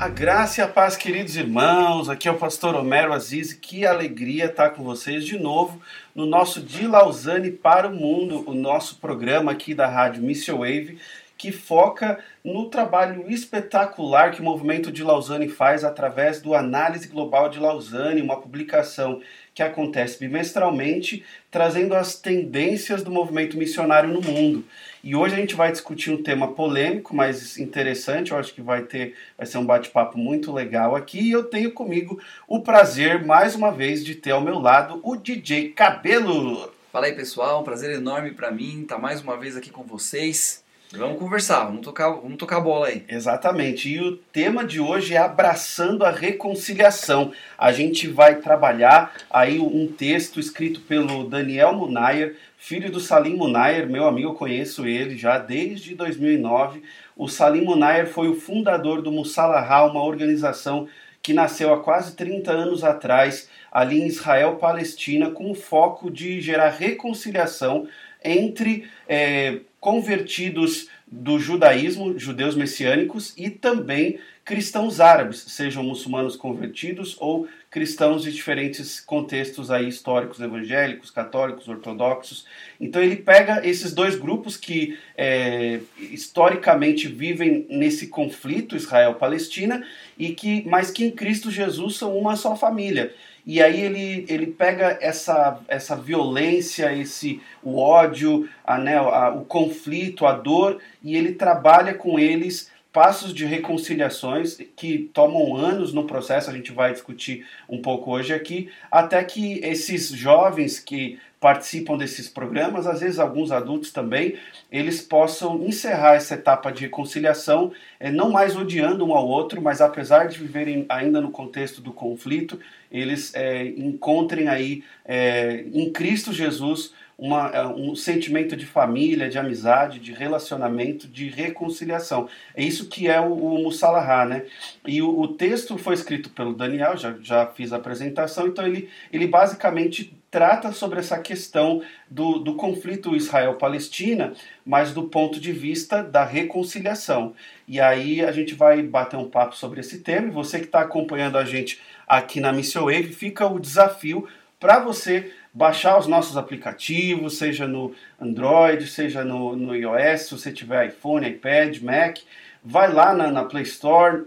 A graça e a paz, queridos irmãos. Aqui é o pastor Homero Aziz. Que alegria estar com vocês de novo no nosso De Lausanne para o Mundo, o nosso programa aqui da Rádio Mission Wave, que foca no trabalho espetacular que o movimento de Lausanne faz através do Análise Global de Lausanne, uma publicação que acontece bimestralmente, trazendo as tendências do movimento missionário no mundo. E hoje a gente vai discutir um tema polêmico, mas interessante. Eu acho que vai ter, vai ser um bate-papo muito legal aqui. E eu tenho comigo o prazer, mais uma vez, de ter ao meu lado o DJ Cabelo. Fala aí, pessoal. Um prazer enorme para mim estar mais uma vez aqui com vocês. Vamos conversar, vamos tocar, vamos tocar a bola aí. Exatamente. E o tema de hoje é abraçando a reconciliação. A gente vai trabalhar aí um texto escrito pelo Daniel Munayer, filho do Salim Munayer, meu amigo, eu conheço ele já desde 2009. O Salim Munayer foi o fundador do Musalahá, uma organização que nasceu há quase 30 anos atrás, ali em Israel, Palestina, com o foco de gerar reconciliação entre é, convertidos do judaísmo, judeus messiânicos, e também cristãos árabes, sejam muçulmanos convertidos ou cristãos de diferentes contextos aí históricos, evangélicos, católicos, ortodoxos. Então ele pega esses dois grupos que é, historicamente vivem nesse conflito Israel-Palestina e que, mas que em Cristo Jesus são uma só família. E aí ele, ele pega essa, essa violência, esse o ódio, a, né, a, o conflito, a dor, e ele trabalha com eles passos de reconciliações que tomam anos no processo, a gente vai discutir um pouco hoje aqui, até que esses jovens que participam desses programas, às vezes alguns adultos também, eles possam encerrar essa etapa de reconciliação, é, não mais odiando um ao outro, mas apesar de viverem ainda no contexto do conflito, eles é, encontrem aí é, em Cristo Jesus uma, é, um sentimento de família, de amizade, de relacionamento, de reconciliação. É isso que é o, o Mussalahá, né? E o, o, texto foi escrito pelo Daniel, já, já fiz a apresentação, então ele, ele basicamente trata sobre essa questão do, do conflito Israel-Palestina, mas do ponto de vista da reconciliação. E aí a gente vai bater um papo sobre esse tema, e você que está acompanhando a gente aqui na Mission Wave, fica o desafio para você baixar os nossos aplicativos, seja no Android, seja no, no iOS, se você tiver iPhone, iPad, Mac, vai lá na, na Play Store,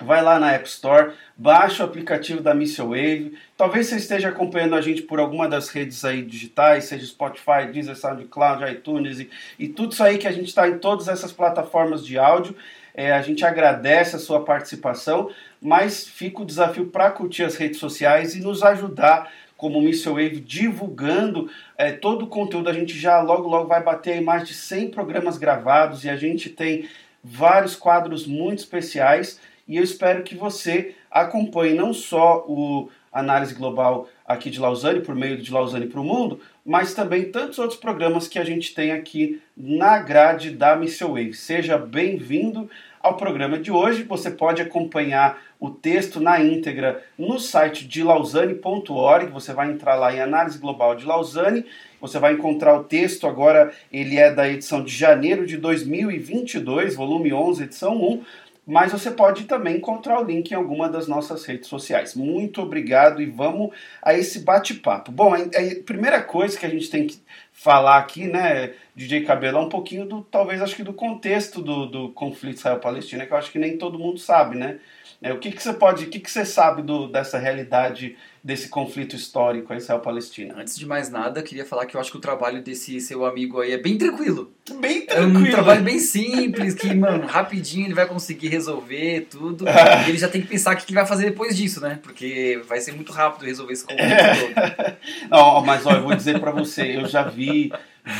vai lá na App Store, baixa o aplicativo da Missile Wave. Talvez você esteja acompanhando a gente por alguma das redes aí digitais, seja Spotify, Deezer, SoundCloud, iTunes e, e tudo isso aí que a gente está em todas essas plataformas de áudio. É, a gente agradece a sua participação, mas fica o desafio para curtir as redes sociais e nos ajudar como Missile Wave divulgando é, todo o conteúdo. A gente já logo, logo vai bater mais de 100 programas gravados e a gente tem vários quadros muito especiais. E eu espero que você acompanhe não só o Análise Global aqui de Lausanne, por meio de Lausanne para o Mundo, mas também tantos outros programas que a gente tem aqui na grade da Missile Wave. Seja bem-vindo ao programa de hoje. Você pode acompanhar o texto na íntegra no site de lausanne.org. Você vai entrar lá em Análise Global de Lausanne. Você vai encontrar o texto agora, ele é da edição de janeiro de 2022, volume 11, edição 1 mas você pode também encontrar o link em alguma das nossas redes sociais. Muito obrigado e vamos a esse bate-papo. Bom, a, a, primeira coisa que a gente tem que falar aqui, né, DJ Cabelo, é um pouquinho do, talvez acho que do contexto do, do conflito Israel-Palestina, que eu acho que nem todo mundo sabe, né? É, o que, que você pode, o que, que você sabe do, dessa realidade desse conflito histórico Israel-Palestina? Antes de mais nada, queria falar que eu acho que o trabalho desse seu amigo aí é bem tranquilo. Bem tranquilo. É um trabalho bem simples, que, mano, rapidinho ele vai conseguir resolver tudo. e ele já tem que pensar o que ele vai fazer depois disso, né? Porque vai ser muito rápido resolver esse conflito todo. Não, mas ó, eu vou dizer para você, eu já vi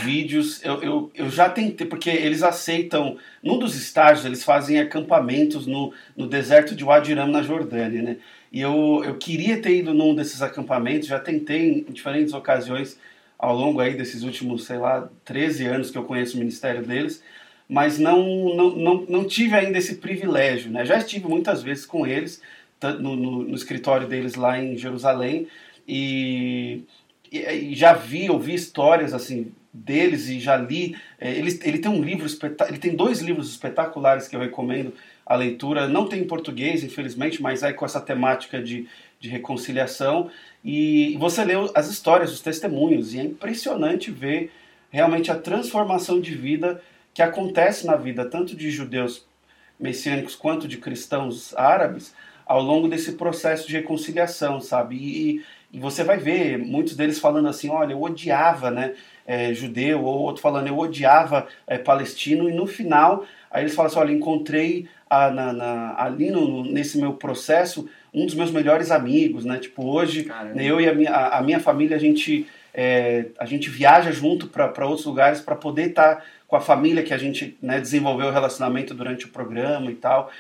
vídeos, eu, eu, eu já tentei, porque eles aceitam, num dos estágios, eles fazem acampamentos no, no deserto de Wadiram, na Jordânia, né? E eu, eu queria ter ido num desses acampamentos, já tentei em diferentes ocasiões ao longo aí desses últimos, sei lá, 13 anos que eu conheço o ministério deles, mas não, não, não, não tive ainda esse privilégio, né? Já estive muitas vezes com eles, no, no, no escritório deles lá em Jerusalém, e, e, já vi, ouvi histórias, assim, deles e já li. É, ele, ele tem um livro, ele tem dois livros espetaculares que eu recomendo a leitura. Não tem em português, infelizmente, mas aí com essa temática de, de reconciliação. E você lê as histórias, os testemunhos, e é impressionante ver realmente a transformação de vida que acontece na vida tanto de judeus messiânicos quanto de cristãos árabes ao longo desse processo de reconciliação, sabe? E, e você vai ver muitos deles falando assim, olha, eu odiava, né, é, judeu, ou outro falando, eu odiava é, palestino, e no final, aí eles falam assim, olha, encontrei a, na, na, ali no, nesse meu processo um dos meus melhores amigos, né, tipo, hoje, né, eu e a minha, a, a minha família, a gente, é, a gente viaja junto para outros lugares para poder estar... Tá com a família que a gente né, desenvolveu o relacionamento durante o programa e tal.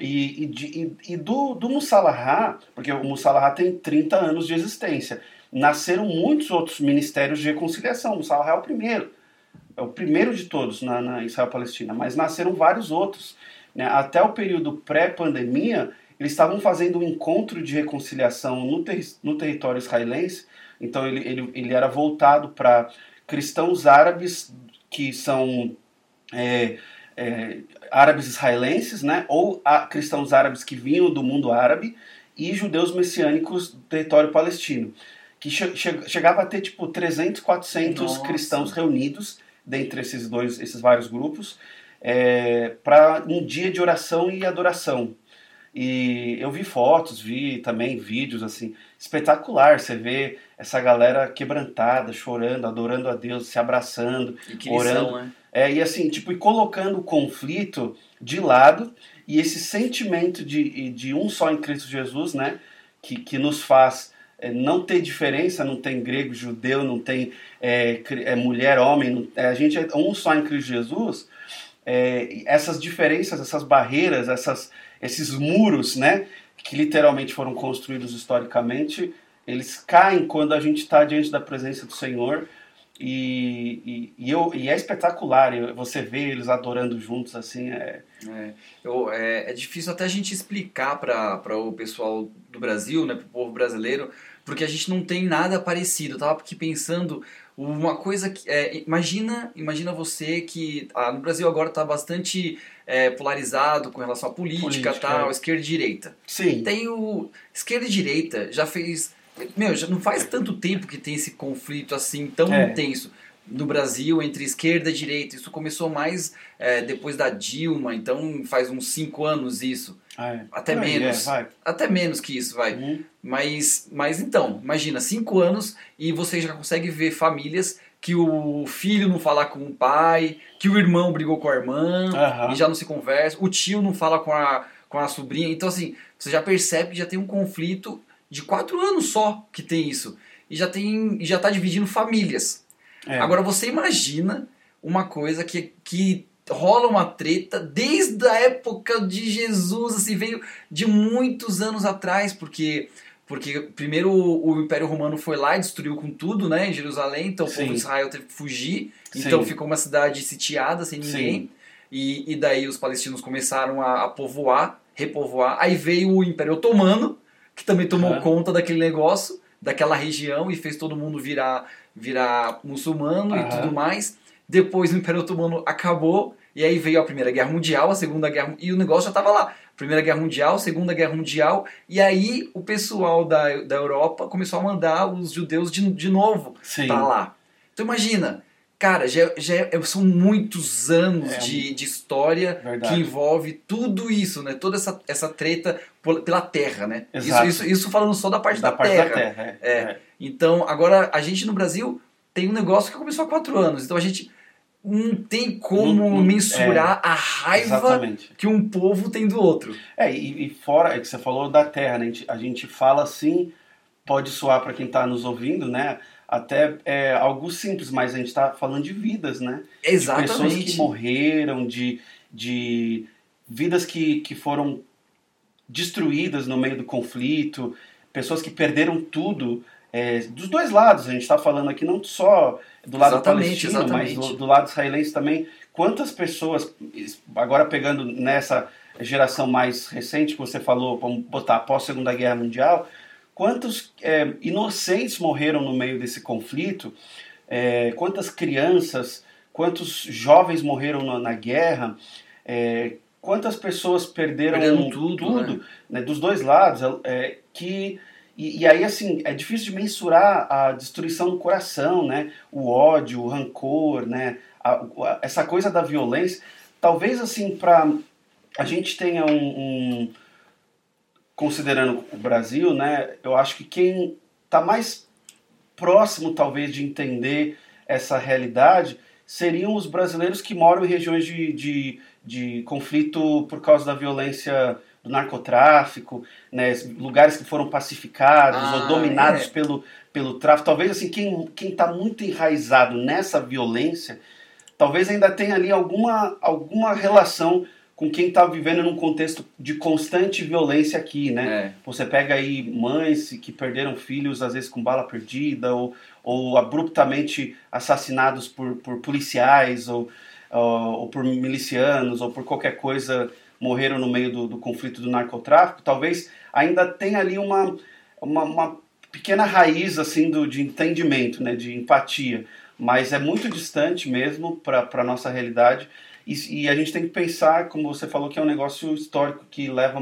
E, e, e do, do Mussalahá, porque o Mussalahá tem 30 anos de existência, nasceram muitos outros ministérios de reconciliação. O Mussalahá é o primeiro, é o primeiro de todos na, na Israel-Palestina, mas nasceram vários outros. Né? Até o período pré-pandemia, eles estavam fazendo um encontro de reconciliação no, ter, no território israelense, então ele, ele, ele era voltado para cristãos árabes que são é, é, árabes israelenses, né, ou cristãos árabes que vinham do mundo árabe, e judeus messiânicos do território palestino, que che chegava a ter tipo 300, 400 Nossa. cristãos reunidos dentre esses dois, esses vários grupos, é, para um dia de oração e adoração. E eu vi fotos, vi também vídeos assim, espetacular. Você vê essa galera quebrantada, chorando, adorando a Deus, se abraçando, orando. Lição, né? É, e assim, tipo, e colocando o conflito de lado e esse sentimento de, de um só em Cristo Jesus, né? Que, que nos faz não ter diferença, não tem grego, judeu, não tem é, é, mulher, homem, não, é, a gente é um só em Cristo Jesus. É, essas diferenças, essas barreiras, essas esses muros, né, que literalmente foram construídos historicamente, eles caem quando a gente está diante da presença do Senhor e, e, e, eu, e é espetacular você vê eles adorando juntos assim é é, eu, é, é difícil até a gente explicar para o pessoal do Brasil né para o povo brasileiro porque a gente não tem nada parecido eu tava aqui pensando uma coisa que é, imagina imagina você que ah, no Brasil agora está bastante é, polarizado com relação à política, política tal, é. esquerda e direita. Sim. Tem o esquerda e direita já fez, meu, já não faz tanto tempo que tem esse conflito assim tão é. intenso no Brasil entre esquerda e direita. Isso começou mais é, depois da Dilma, então faz uns cinco anos isso. Ah, é. Até menos. É, até menos que isso, vai. Uhum. Mas, mas então, imagina, cinco anos e você já consegue ver famílias que o filho não fala com o pai, que o irmão brigou com a irmã uhum. e já não se conversa, o tio não fala com a, com a sobrinha. Então, assim, você já percebe que já tem um conflito de quatro anos só que tem isso. E já tem já está dividindo famílias. É. Agora você imagina uma coisa que, que rola uma treta desde a época de Jesus, assim, veio de muitos anos atrás, porque porque primeiro o, Império Romano foi lá e destruiu com tudo, né, em Jerusalém, então Sim. o povo de Israel teve que fugir, então Sim. ficou uma cidade sitiada, sem ninguém, e, e daí os palestinos começaram a, a, povoar, repovoar, aí veio o Império Otomano, que também tomou uhum. conta daquele negócio, daquela região, e fez todo mundo virar, virar muçulmano uhum. e tudo mais, depois o Império Otomano acabou, e aí veio a Primeira Guerra Mundial, a Segunda Guerra e o negócio já estava lá. Primeira Guerra Mundial, Segunda Guerra Mundial, e aí o pessoal da, da Europa começou a mandar os judeus de, de novo para lá. Então imagina, cara, já, já é, são muitos anos é, de, de história verdade. que envolve tudo isso, né? Toda essa, essa treta pela terra, né? Exato. Isso, isso, isso falando só da parte da, da parte terra. Da terra é. é. Então, agora a gente no Brasil tem um negócio que começou há quatro anos. Então a gente não tem como não, não, mensurar é, a raiva exatamente. que um povo tem do outro. É, e, e fora, é que você falou da terra, né? a, gente, a gente fala assim, pode soar para quem está nos ouvindo, né? Até é, algo simples, mas a gente está falando de vidas, né? Exatamente. De pessoas que morreram, de, de vidas que, que foram destruídas no meio do conflito, pessoas que perderam tudo é, dos dois lados. A gente está falando aqui não só do lado exatamente, palestino, exatamente. mas do, do, lado israelense também. Quantas pessoas, agora pegando nessa geração mais recente que você falou, vamos botar após a Segunda Guerra Mundial, quantos é, inocentes morreram no meio desse conflito? É, quantas crianças, quantos jovens morreram na, na guerra, é, quantas pessoas perderam Perdendo tudo, tudo né? né, dos dois lados, é, que e, e aí assim é difícil de mensurar a destruição do coração, né, o ódio, o rancor, né, a, a- essa coisa da violência. Talvez assim para a gente tenha um, um- considerando o Brasil, né, eu acho que quem está mais próximo talvez de entender essa realidade seriam os brasileiros que moram em regiões de, de, de conflito por causa da violência do narcotráfico, né, lugares que foram pacificados Ah, ou dominados é. pelo, pelo tráfico. Talvez assim quem quem está muito enraizado nessa violência, talvez ainda tenha ali alguma alguma relação com quem está vivendo num contexto de constante violência aqui, né? É. Você pega aí mães que perderam filhos, às vezes com bala perdida, ou, ou abruptamente assassinados por, por policiais, ou, ou, ou por milicianos, ou por qualquer coisa, morreram no meio do, do conflito do narcotráfico. Talvez ainda tenha ali uma, uma, uma pequena raiz assim do, de entendimento, né, de empatia. Mas é muito distante mesmo para a nossa realidade. E, e a gente tem que pensar, como você falou, que é um negócio histórico que leva,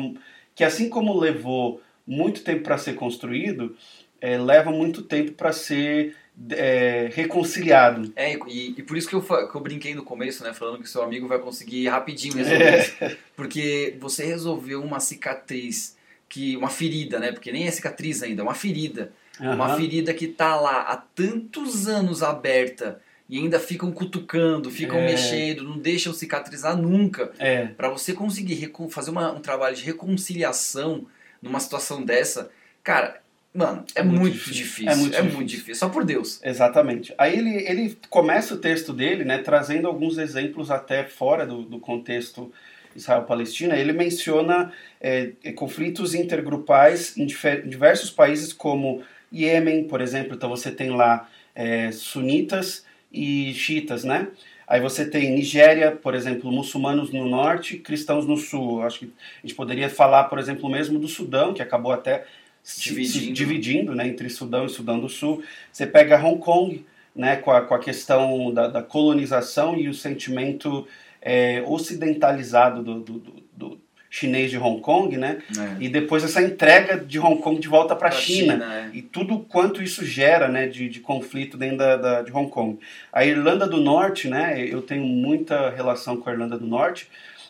que assim como levou muito tempo para ser construído, é, leva muito tempo para ser é, reconciliado. É, e, e por isso que eu, que eu brinquei no começo, né? Falando que seu amigo vai conseguir rapidinho resolver isso. Porque você resolveu uma cicatriz, que uma ferida, né? Porque nem é cicatriz ainda, é uma ferida. Uma Aham. ferida que tá lá há tantos anos aberta e ainda ficam cutucando, ficam É. mexendo, não deixam cicatrizar nunca. É, Pra você conseguir fazer uma- um trabalho de reconciliação numa situação dessa, cara, mano, é, É muito muito, difícil. difícil. É muito É difícil. muito difícil. Só por Deus. Exatamente. Aí ele, ele começa o texto dele, né, trazendo alguns exemplos até fora do, do contexto Israel-Palestina. Ele menciona é, é, conflitos intergrupais em diversos países, como Iêmen, por exemplo. Então você tem lá é, sunitas e xiitas, né? Aí você tem Nigéria, por exemplo, muçulmanos no norte, cristãos no sul. Acho que a gente poderia falar, por exemplo, mesmo do Sudão, que acabou até se- se Dividindo. dividindo né, entre Sudão e Sudão do Sul. Você pega Hong Kong, né, com, a, com a questão da, da colonização e o sentimento é, ocidentalizado do, do, do- do chinês de Hong Kong, né? É. E depois essa entrega de Hong Kong de volta para a Pra China. é. E tudo quanto isso gera né, de, de conflito dentro da, da- de Hong Kong. A Irlanda do Norte, né, eu tenho muita relação com a Irlanda do Norte.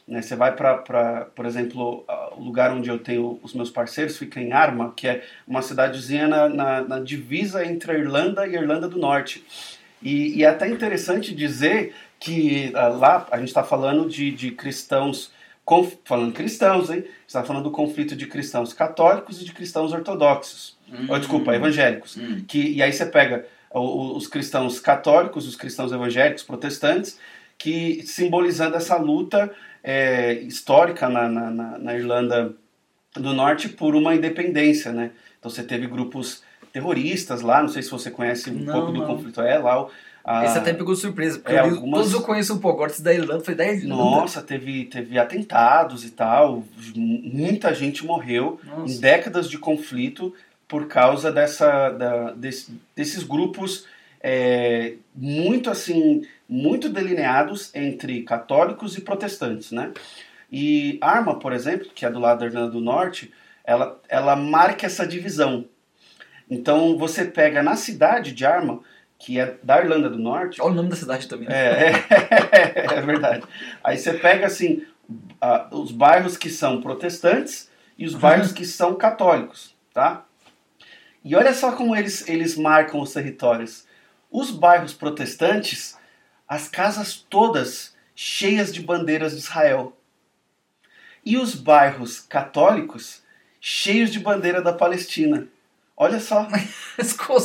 Né, você vai para, por exemplo, o lugar onde eu tenho os meus parceiros, fica em Armagh, que é uma cidadezinha na, na, na divisa entre a Irlanda e a Irlanda do Norte. E, e é até interessante dizer que ah, lá a gente está falando de, de cristãos, conf- falando cristãos, hein? está falando do conflito de cristãos católicos e de cristãos ortodoxos. Hum. Oh, desculpa, evangélicos. Hum. Que, e aí você pega os cristãos católicos, os cristãos evangélicos, protestantes, que simbolizando essa luta é, histórica na, na, na- Irlanda do Norte por uma independência, né? Então você teve grupos terroristas lá, não sei se você conhece um Não, pouco do não. conflito, é lá o, a- Esse até pegou surpresa, porque é, eu li- algumas- todos eu conheço um pouco. Agora, esse da Irlanda foi da Irlanda. Nossa, teve, teve atentados e tal, muita gente morreu em Nossa. décadas de conflito por causa dessa, da- desse- desses grupos é, muito assim, muito delineados entre católicos e protestantes, né? E Arma, por exemplo, que é do lado da Irlanda do Norte, ela, ela marca essa divisão. Então você pega na cidade de Arma, que é da Irlanda do Norte, Olha o nome da cidade também. né? é, é, é verdade. Aí você pega assim os bairros que são protestantes e os bairros que são católicos, tá? E olha só como eles, eles marcam os territórios. Os bairros protestantes, as casas todas cheias de bandeiras de Israel. E os bairros católicos, cheios de bandeira da Palestina. Olha só.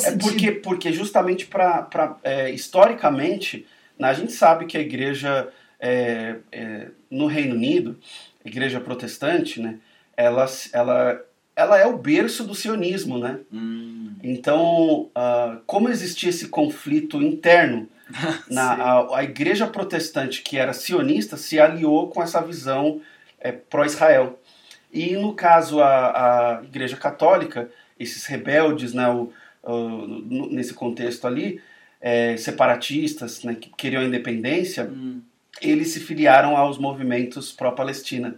É porque, porque justamente para é, historicamente, né, a gente sabe que a igreja é, é, no Reino Unido, a igreja protestante, né, ela, ela, ela é o berço do sionismo, né? Hum, Então, ah, como existia esse conflito interno, na, a, a igreja protestante que era sionista se aliou com essa visão é, pró-Israel. E no caso a, a igreja católica, esses rebeldes, né, o, o- nesse contexto ali, é, separatistas, né, que queriam a independência, Hum. eles se filiaram aos movimentos pró-Palestina.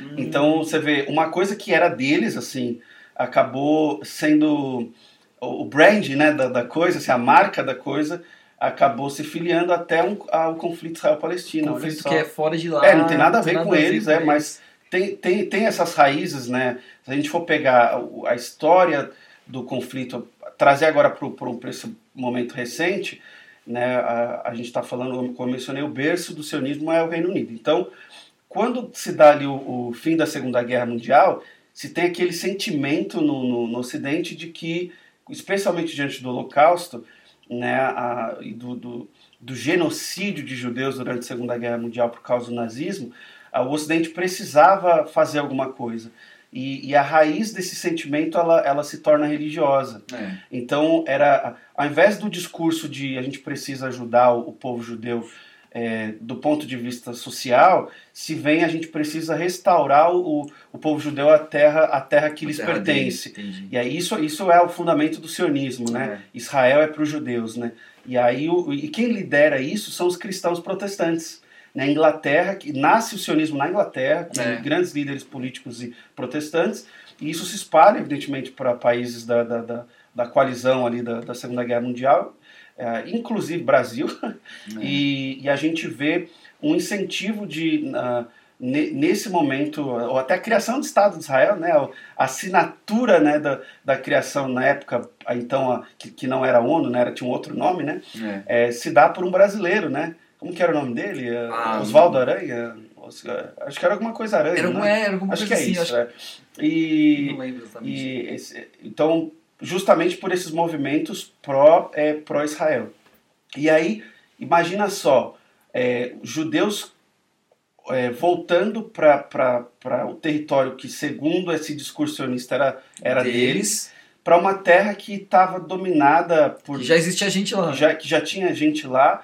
Hum. Então você vê, uma coisa que era deles, assim, acabou sendo o brand né, da, da coisa, assim, a marca da coisa, acabou se filiando até um, ao conflito Israel-Palestina. conflito que é fora de lá. É, não tem nada a ver com eles, é, eles. mas tem, tem, tem essas raízes, né? Se a gente for pegar a história do conflito, trazer agora para esse momento recente, né? A, a gente está falando, como eu mencionei, o berço do sionismo é o Reino Unido. Então, quando se dá ali o, o fim da Segunda Guerra Mundial, se tem aquele sentimento no, no, no Ocidente de que, especialmente diante do Holocausto, né, a, do, do, do genocídio de judeus durante a Segunda Guerra Mundial por causa do nazismo, o Ocidente precisava fazer alguma coisa. E, e a raiz desse sentimento ela, ela se torna religiosa. É. Então, era ao invés do discurso de a gente precisa ajudar o, o povo judeu é, do ponto de vista social, se vem a gente precisa restaurar o, o povo judeu à terra, à terra que lhes Terra pertence. E aí isso, isso é o fundamento do sionismo, né? Israel é para os judeus, né? E aí o, e quem lidera isso são os cristãos protestantes. Na Inglaterra, que nasce o sionismo na Inglaterra, com É. grandes líderes políticos e protestantes, e isso se espalha, evidentemente, para países da, da, da, da coalizão ali da, da Segunda Guerra Mundial, eh, inclusive Brasil, É. e, e a gente vê um incentivo de ne- nesse momento ou até a criação do Estado de Israel, né, a assinatura né, da, da criação na época então a- que, que não era a ONU, né, era, tinha um outro nome, né, É. eh, se dá por um brasileiro, né? Como que era o nome dele? Eh, Ah, Oswaldo Aranha? Acho que era alguma coisa Aranha. Era, né? era alguma Acho que coisa é assim, isso. acho é. E, não lembro exatamente. e esse- então, justamente por esses movimentos pró, é, pró-Israel. E aí, imagina só, é, judeus é, voltando para o território que, segundo esse discurso sionista, era, era deles, para uma terra que estava dominada por. Que já existia gente lá. que já, que já tinha gente lá,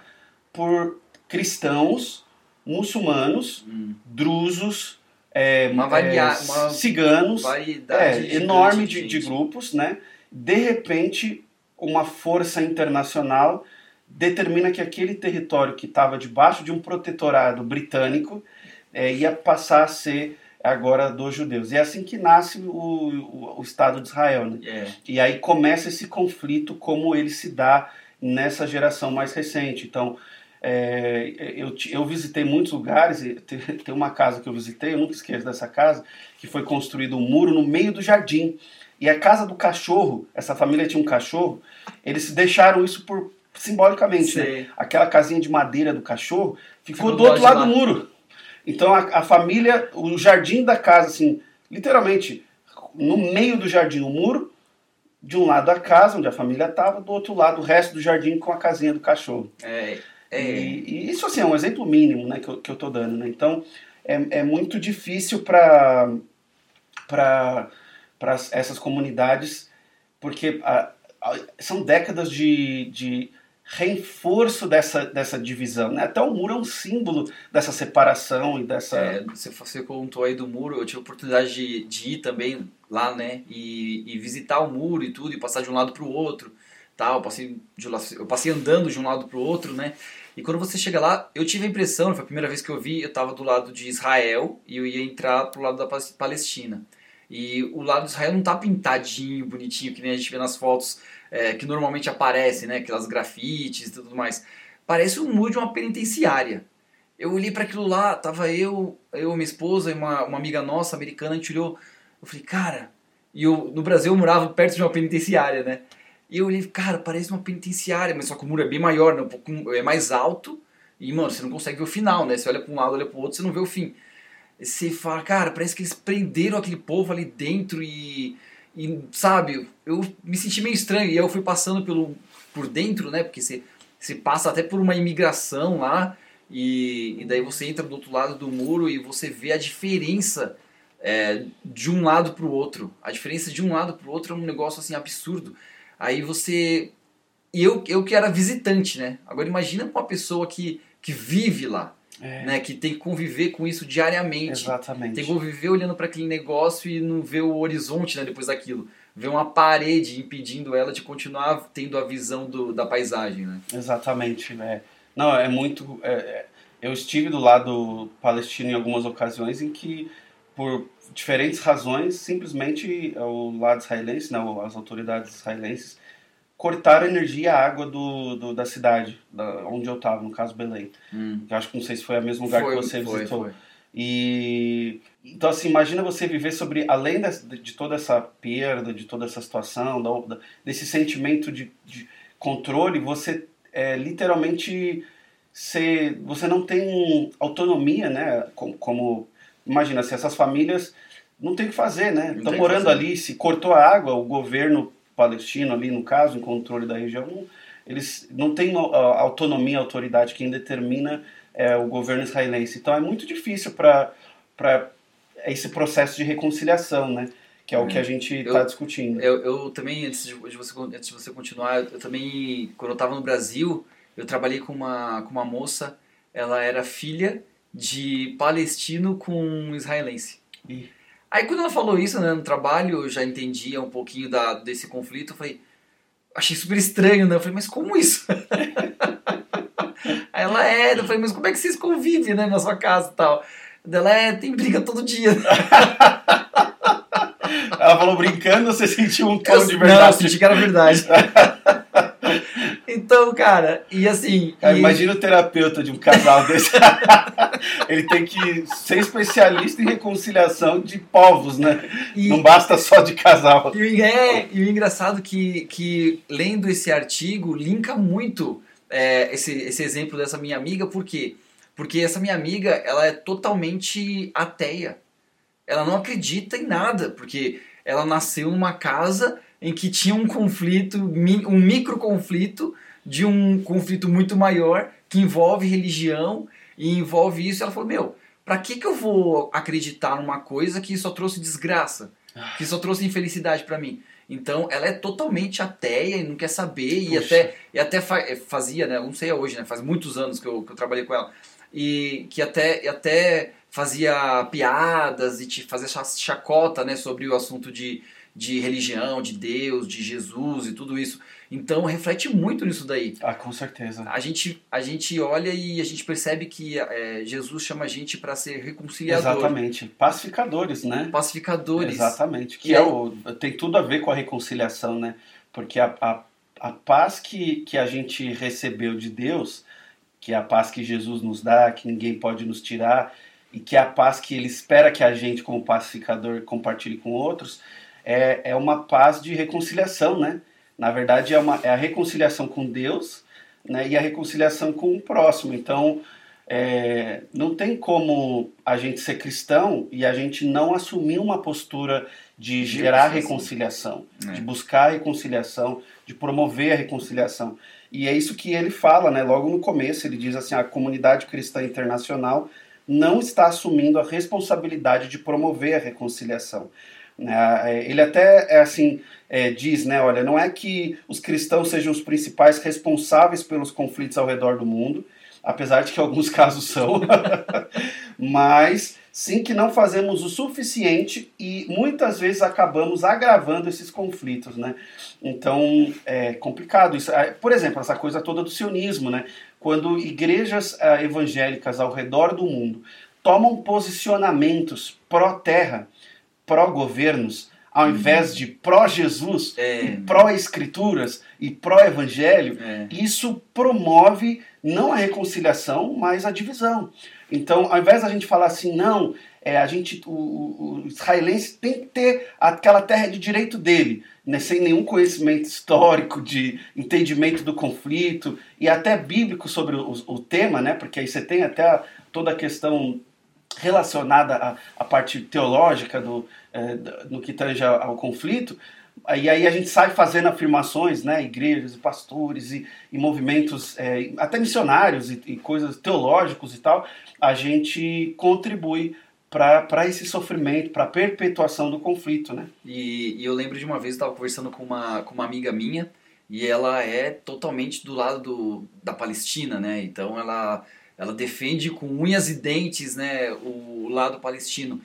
por cristãos, muçulmanos, Hum. drusos, é, Uma varia- é, uma ciganos, Variedade é, enorme de, de grupos, né? De repente, uma força internacional determina que aquele território que estava debaixo de um protetorado britânico é, ia passar a ser agora dos judeus. E é assim que nasce o, o, o Estado de Israel, né? É. E aí começa esse conflito como ele se dá nessa geração mais recente. Então, é, eu, eu visitei muitos lugares, tem, uma casa que eu visitei, eu nunca esqueço dessa casa, que foi construído um muro no meio do jardim. E a casa do cachorro, essa família tinha um cachorro, eles deixaram isso por simbolicamente, né? Aquela casinha de madeira do cachorro ficou Ficou do outro do lado do muro. Então a, a família, o jardim da casa, assim, literalmente, no meio do jardim, o muro, de um lado a casa, onde a família estava, do outro lado o resto do jardim com a casinha do cachorro. É. É. E, e isso assim é um exemplo mínimo né, que, eu, que eu tô dando. Né? Então é, é muito difícil para essas comunidades, porque a- a- são décadas de, de reforço dessa, dessa divisão. Né? Até o muro é um símbolo dessa separação e dessa. É, você, você contou aí do muro, eu tive a oportunidade de, de ir também lá, né? E, e visitar o muro e tudo, e passar de um lado para o outro. Tal, eu, passei de, eu passei andando de um lado para o outro, né? E quando você chega lá, eu tive a impressão, foi a primeira vez que eu vi, eu estava do lado de Israel e eu ia entrar pro lado da Palestina. E o lado de Israel não tá pintadinho, bonitinho, que nem a gente vê nas fotos é, que normalmente aparecem, né? Aquelas grafites e tudo mais. Parece um muro de uma penitenciária. Eu olhei para aquilo lá, tava eu, eu, minha esposa e uma, uma amiga nossa americana, a gente olhou, eu falei, cara, e eu, no Brasil eu morava perto de uma penitenciária, né? E eu olhei, cara, parece uma penitenciária, mas só que o muro é bem maior, né? um pouco, é mais alto, e, mano, você não consegue ver o final, né? Você olha para um lado, olha para o outro, você não vê o fim. Você fala, cara, parece que eles prenderam aquele povo ali dentro e, e sabe, eu me senti meio estranho. E eu fui passando pelo, por dentro, né? Porque você, você passa até por uma imigração lá, e, e daí você entra do outro lado do muro e você vê a diferença é, de um lado para o outro. A diferença de um lado para o outro é um negócio assim absurdo. Aí você. E eu, eu que era visitante, né? Agora imagina uma pessoa que, que vive lá, É, né? Que tem que conviver com isso diariamente. Exatamente. Tem que conviver olhando para aquele negócio e não ver o horizonte né, depois daquilo. vê uma parede impedindo ela de continuar tendo a visão do, da paisagem, né? Exatamente, né? Não, é muito. É, é, eu estive do lado palestino em algumas ocasiões em que, por diferentes razões, simplesmente o lado israelense, né, as autoridades israelenses, cortaram a energia e a água do, do da cidade, da, onde eu estava, no caso Belém. Hum. Eu acho que não sei se foi o mesmo lugar Foi, que você foi, visitou. foi. E então assim, imagina você viver sobre além de, de toda essa perda, de toda essa situação, da- desse sentimento de, de controle, você é, literalmente você não tem autonomia, né? Como, como- imagina se essas famílias não tem o que fazer, né? Estão morando fazer. ali, se cortou a água, o governo palestino ali no caso, em controle da região, eles não têm autonomia, autoridade quem determina é o governo israelense. Então é muito difícil para esse processo de reconciliação, né? Que é o que a gente está Eu- discutindo. Eu, eu também, antes de, você, antes de você continuar, eu também, quando eu estava no Brasil, eu trabalhei com uma, com uma moça, ela era filha de palestino com israelense. Ih. Aí quando ela falou isso né, no trabalho, eu já entendia um pouquinho da, desse conflito, eu falei, achei super estranho, né? Eu falei, mas como isso? Aí ela é, eu falei, mas como é que vocês convivem né, na sua casa e tal? Ela é, tem briga todo dia. Ela falou brincando, você sentiu um tom Eu- de Não, eu verdade. senti que era verdade. então, cara, e assim. Cara, e- imagina o terapeuta de um casal desse. Ele tem que ser especialista em reconciliação de povos, né? e- Não basta só de casal. E, o- é, e o engraçado que, que lendo esse artigo linka muito é, esse, esse exemplo dessa minha amiga, por quê? Porque essa minha amiga, ela é totalmente ateia. Ela não acredita em nada, porque ela nasceu numa casa em que tinha um conflito, um micro conflito de um conflito muito maior que envolve religião e envolve isso. Ela falou: Meu, pra que, que eu vou acreditar numa coisa que só trouxe desgraça? Que só trouxe infelicidade pra mim? Então ela é totalmente ateia e não quer saber, e Puxa. até, e até fa- eh, fazia, né? Não sei hoje, né? Faz muitos anos que eu, que eu trabalhei com ela. E que até, e até fazia piadas e te fazia cha- chacota né, sobre o assunto de, de religião, de Deus, de Jesus e tudo isso. Então reflete muito nisso daí. Ah, com certeza. A gente, a gente olha e a gente percebe que eh, Jesus chama a gente para ser reconciliador, Exatamente. Pacificadores, né? pacificadores. Exatamente. Que é o, tem tudo a ver com a reconciliação, né? Porque a, a, a paz que, que a gente recebeu de Deus, que é a paz que Jesus nos dá, que ninguém pode nos tirar, e que é a paz que ele espera que a gente, como pacificador, compartilhe com outros, é, é uma paz de reconciliação, né? Na verdade, é, uma, é a reconciliação com Deus né? e a reconciliação com o próximo. Então, é, não tem como a gente ser cristão e a gente não assumir uma postura de gerar reconciliação, É. de buscar a reconciliação, de promover a reconciliação. E é isso que ele fala, né? Logo no começo, ele diz assim: a comunidade cristã internacional não está assumindo a responsabilidade de promover a reconciliação. Né? Ele até é assim é, diz, né? Olha, não é que os cristãos sejam os principais responsáveis pelos conflitos ao redor do mundo, apesar de que alguns casos são, mas sim que não fazemos o suficiente e muitas vezes acabamos agravando esses conflitos, né? Então é complicado isso. Ah, Por exemplo, essa coisa toda do sionismo, né? Quando igrejas ah, evangélicas ao redor do mundo tomam posicionamentos pró-terra, pró-governos, ao invés de pró-Jesus, É. e pró-escrituras e pró-evangelho, É. isso promove não a reconciliação, mas a divisão. Então, ao invés da gente falar assim, não, é, a gente, o, o- o israelense tem que ter aquela terra de direito dele, né, sem nenhum conhecimento histórico, de entendimento do conflito e até bíblico sobre o, o tema, né, porque aí você tem até a- toda a questão relacionada à, à parte teológica do, é, no que tange ao, conflito, e aí a gente sai fazendo afirmações, né, igrejas pastores e, e movimentos, é, até missionários e, e coisas teológicos e tal, a gente contribui para esse sofrimento, para a perpetuação do conflito, né? E, e eu lembro de uma vez eu estava conversando com uma, com uma amiga minha e ela é totalmente do lado do, da Palestina, né? Então ela, ela defende com unhas e dentes né, o lado palestino.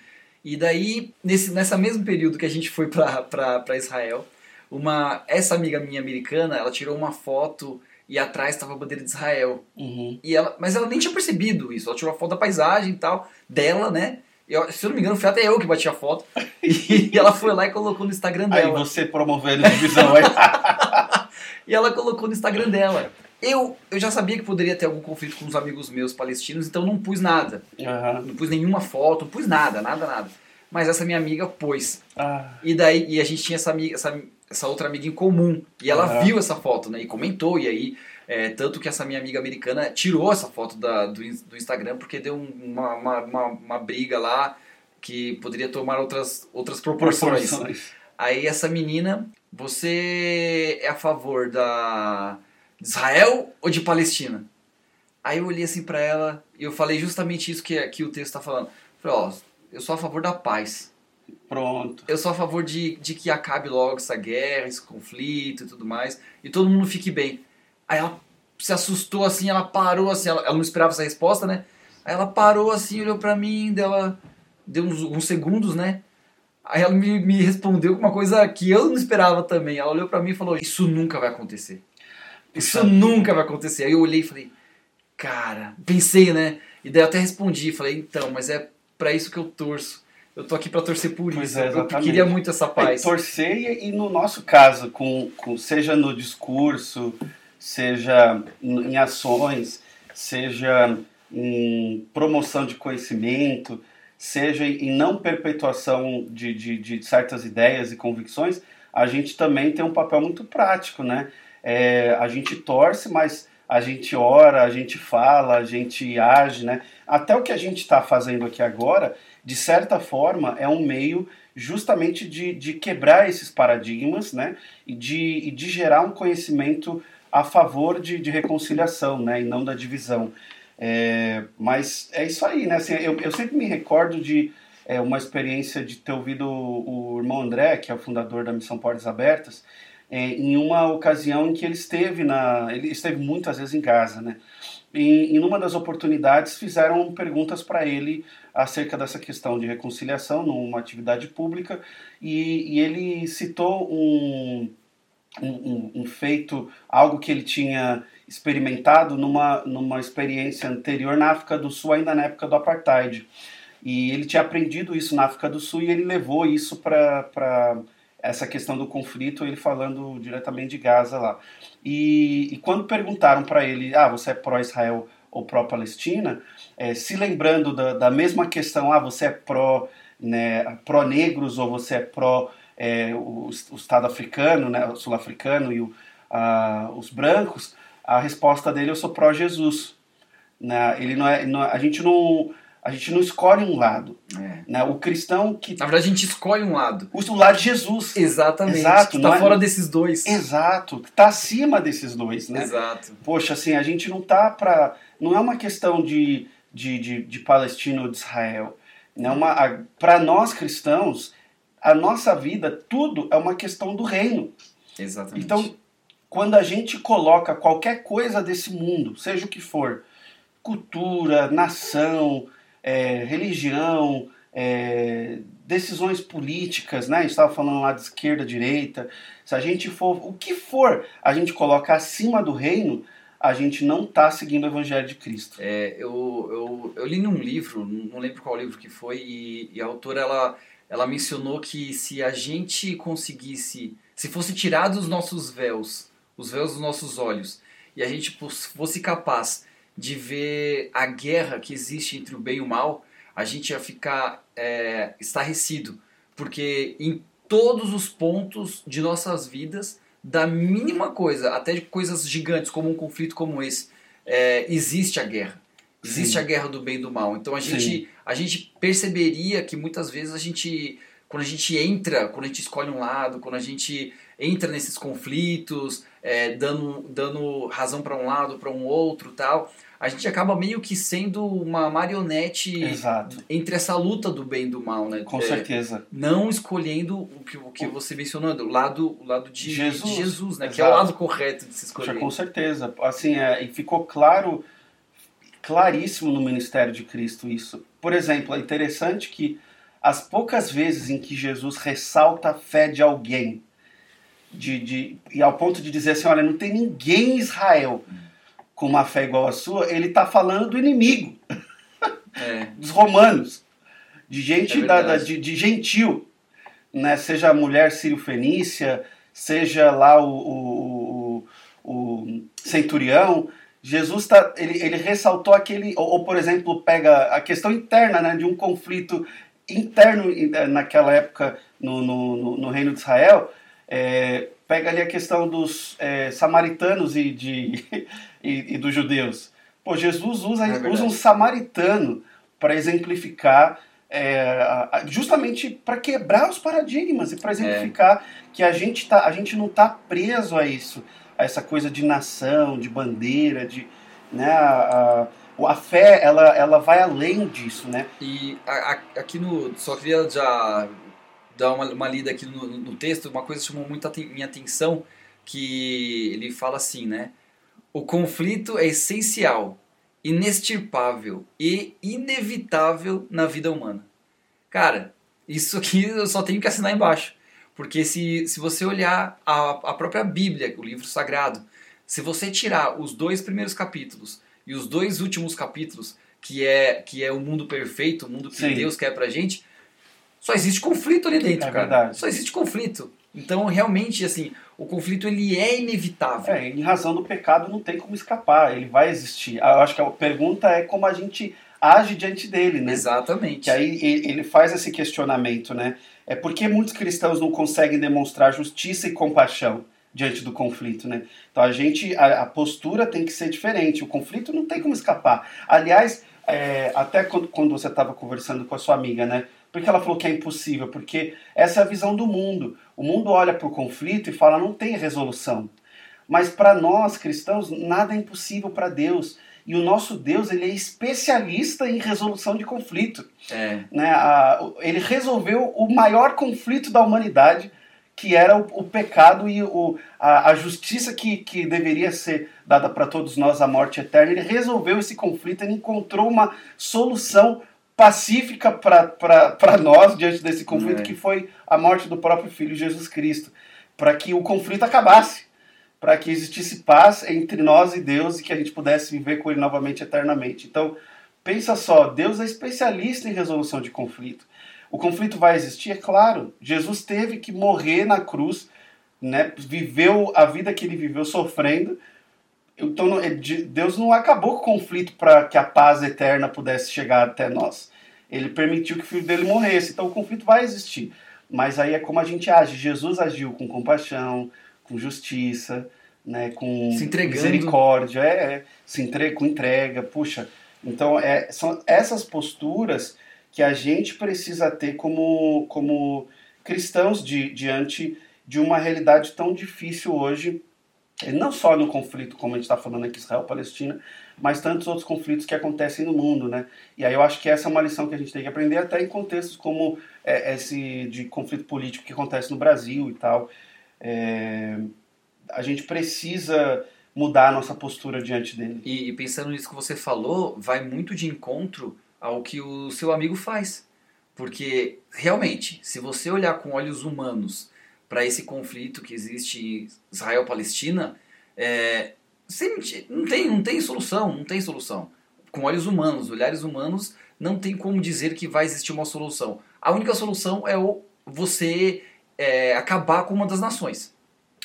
E daí, nesse, nessa mesmo período que a gente foi para Israel, uma essa amiga minha americana, ela tirou uma foto e atrás estava a bandeira de Israel. Uhum. E ela, mas ela nem tinha percebido isso. Ela tirou a foto da paisagem e tal, dela, né? Eu, se eu não me engano, foi até eu que bati a foto. E ela foi lá e colocou no Instagram Aí dela. você promovendo divisão aí. E ela colocou no Instagram dela. Eu, eu já sabia que poderia ter algum conflito com os amigos meus palestinos, então não pus nada. Aham. Não pus nenhuma foto, não pus nada, nada, nada. Mas essa minha amiga pôs. Ah, E daí e a gente tinha essa, amiga, essa, essa outra amiga em comum. E ela Aham. viu essa foto, né? E comentou. E aí, é, tanto que essa minha amiga americana tirou essa foto da, do, do Instagram porque deu um- uma, uma, uma, uma briga lá que poderia tomar outras, outras proporções. proporções. Aí essa menina, você é a favor da Israel ou de Palestina? Aí eu olhei assim pra ela e eu falei justamente isso que, que o texto tá falando. Falei, ó, eu sou a favor da paz. Pronto. Eu sou a favor de, de que acabe logo essa guerra, esse conflito e tudo mais, e todo mundo fique bem. Aí ela se assustou assim, ela parou assim, ela, ela não esperava essa resposta, né? Aí ela parou assim, olhou pra mim, dela deu uns, uns segundos, né? Aí ela me, me respondeu com uma coisa que eu não esperava também. Ela olhou pra mim e falou: Isso nunca vai acontecer. Isso nunca vai acontecer. Aí eu olhei e falei: Cara, pensei, né? E daí eu até respondi: Falei, então, mas é pra isso que eu torço. Eu tô aqui pra torcer por Pois isso. é, eu queria muito essa É, paz. torcer e, e no nosso caso, com, com, seja no discurso, seja em em ações, seja em promoção de conhecimento, seja em não perpetuação de, de, de certas ideias e convicções, a gente também tem um papel muito prático, né? É, a gente torce, mas a gente ora, a gente fala, a gente age, né? Até o que a gente está fazendo aqui agora, de certa forma, é um meio justamente de, de quebrar esses paradigmas, né? E de, e de gerar um conhecimento a favor de, de reconciliação, né? E não da divisão. É, mas é isso aí, né? Assim, eu, eu sempre me recordo de é, uma experiência de ter ouvido o, o irmão André, que é o fundador da Missão Portas Abertas, é, em uma ocasião em que ele esteve na, ele esteve muitas vezes em Gaza, né? E em uma das oportunidades fizeram perguntas para ele acerca dessa questão de reconciliação numa atividade pública e, e ele citou um, um- um feito, algo que ele tinha experimentado numa, numa experiência anterior na África do Sul, ainda na época do Apartheid. E ele tinha aprendido isso na África do Sul e ele levou isso para essa questão do conflito, ele falando diretamente de Gaza lá. E, e quando perguntaram para ele, ah, você é pró-Israel ou pró-Palestina, eh, se lembrando da, da mesma questão, ah, você é pró, né, pró-negros ou você é pró eh, o, o Estado africano, né, sul-africano e o, ah, os brancos, a resposta dele, eu sou pró-Jesus. Né? Ele não é, não é- a gente não a gente não escolhe um lado. É. Né? O cristão que Na verdade, a gente escolhe um lado. o lado de Jesus. Exatamente. Exato, que não tá é- fora desses dois. Exato, está acima desses dois, né? Exato. Poxa, assim, a gente não tá para não é uma questão de, de, de, de Palestina ou de Israel. Né? Uma, para nós cristãos, a nossa vida, tudo é uma questão do reino. Exatamente. Então, quando a gente coloca qualquer coisa desse mundo, seja o que for, cultura, nação, é, religião, é, decisões políticas, né? Estava falando lá de esquerda, direita. Se a gente for, o que for, a gente coloca acima do reino, a gente não está seguindo o evangelho de Cristo. É, eu, eu, eu li num livro, não lembro qual livro que foi, e, e a autora ela, ela mencionou que se a gente conseguisse, se fosse tirado os nossos véus, os véus dos nossos olhos, e a gente fosse capaz de ver a guerra que existe entre o bem e o mal, a gente ia ficar é, estarrecido, porque em todos os pontos de nossas vidas, da mínima coisa, até de coisas gigantes como um conflito como esse, é, existe a guerra. Existe Sim. a guerra do bem e do mal. Então a Sim. gente, a gente perceberia que muitas vezes a gente, quando a gente entra, quando a gente escolhe um lado, quando a gente entra nesses conflitos, é, dando, dando razão para um lado, para um outro tal, a gente acaba meio que sendo uma marionete Exato, entre essa luta do bem e do mal, né? com É, certeza. não escolhendo o que, o que você mencionou, o lado, o lado de Jesus. de Jesus né? Que é o Exato. lado correto de se escolher. com certeza. Assim, é, e ficou claro, claríssimo no ministério de Cristo isso. Por exemplo, é interessante que as poucas vezes em que Jesus ressalta a fé de alguém, de, de, e ao ponto de dizer assim, olha, não tem ninguém em Israel com uma fé igual a sua, ele está falando do inimigo, É. dos romanos, de gente É da, da- de, de gentil, né? seja a mulher sírio-fenícia, seja lá o, o, o, o centurião, Jesus tá, ele, ele ressaltou aquele, ou, ou, por exemplo, pega a questão interna né, de um conflito interno eh, naquela época no, no, no- no reino de Israel, é, pega ali a questão dos é, samaritanos e, de, e, e dos judeus. Pô, Jesus usa, É usa um samaritano para exemplificar, é, justamente para quebrar os paradigmas e para exemplificar que a gente, tá, a gente não está preso a isso, a essa coisa de nação, de bandeira, de né, a, a, a fé ela, ela vai além disso, né? E a- aqui no. Só queria já dar uma, uma lida aqui no, no texto, uma coisa que chamou muito a minha atenção, que ele fala assim, né? O conflito é essencial, inextirpável e inevitável na vida humana. Cara, isso aqui eu só tenho que assinar embaixo. Porque se, se você olhar a, a própria Bíblia, o livro sagrado, se você tirar os dois primeiros capítulos e os dois últimos capítulos, que é, que é o mundo perfeito, o mundo que Sim. Deus quer pra gente, só existe conflito ali dentro, É cara. verdade. Só existe conflito. Então, realmente, assim, o conflito ele é inevitável. É, em razão do pecado não tem como escapar, ele vai existir. Eu acho que a pergunta é como a gente age diante dele, né? Exatamente. Que aí ele faz esse questionamento, né? É por que muitos cristãos não conseguem demonstrar justiça e compaixão diante do conflito, né? Então a gente, a, a postura tem que ser diferente. O conflito não tem como escapar. Aliás, é, até quando, quando você estava conversando com a sua amiga, né? Porque ela falou que é impossível, porque essa é a visão do mundo. O mundo olha para o conflito e fala não tem resolução. Mas para nós cristãos nada é impossível para Deus. E o nosso Deus ele é especialista em resolução de conflito É. né, ele resolveu o maior conflito da humanidade, que era o, o pecado e o, a, a justiça que, que deveria ser dada para todos nós, a morte eterna. Ele resolveu esse conflito, ele encontrou uma solução pacífica para nós diante desse conflito, É. que foi a morte do próprio Filho Jesus Cristo, para que o conflito acabasse. Para que existisse paz entre nós e Deus e que a gente pudesse viver com Ele novamente eternamente. Então, Pensa só, Deus é especialista em resolução de conflito. O conflito vai existir, é claro. Jesus teve que morrer na cruz, né? viveu a vida que ele viveu sofrendo. Então de- Deus não acabou com o conflito para que a paz eterna pudesse chegar até nós. Ele permitiu que o filho dele morresse. Então o conflito vai existir. Mas aí é como a gente age. Jesus agiu com compaixão, com justiça, né? com misericórdia, é, é, se entre, com entrega. Puxa, então é, são essas posturas que a gente precisa ter como, como cristãos di- diante de uma realidade tão difícil hoje, não só no conflito, como a gente está falando aqui, Israel-Palestina, mas tantos outros conflitos que acontecem no mundo, né? E aí eu acho que essa é uma lição que a gente tem que aprender até em contextos como eh, esse de conflito político que acontece no Brasil e tal. É, a gente precisa mudar a nossa postura diante dele. E, e pensando nisso que você falou, vai muito de encontro ao que o seu amigo faz. Porque, realmente, se você olhar com olhos humanos para esse conflito que existe Israel-Palestina, é, não, tem, não tem solução, não tem solução. Com olhos humanos, olhares humanos, não tem como dizer que vai existir uma solução. A única solução é o, você é, acabar com uma das nações.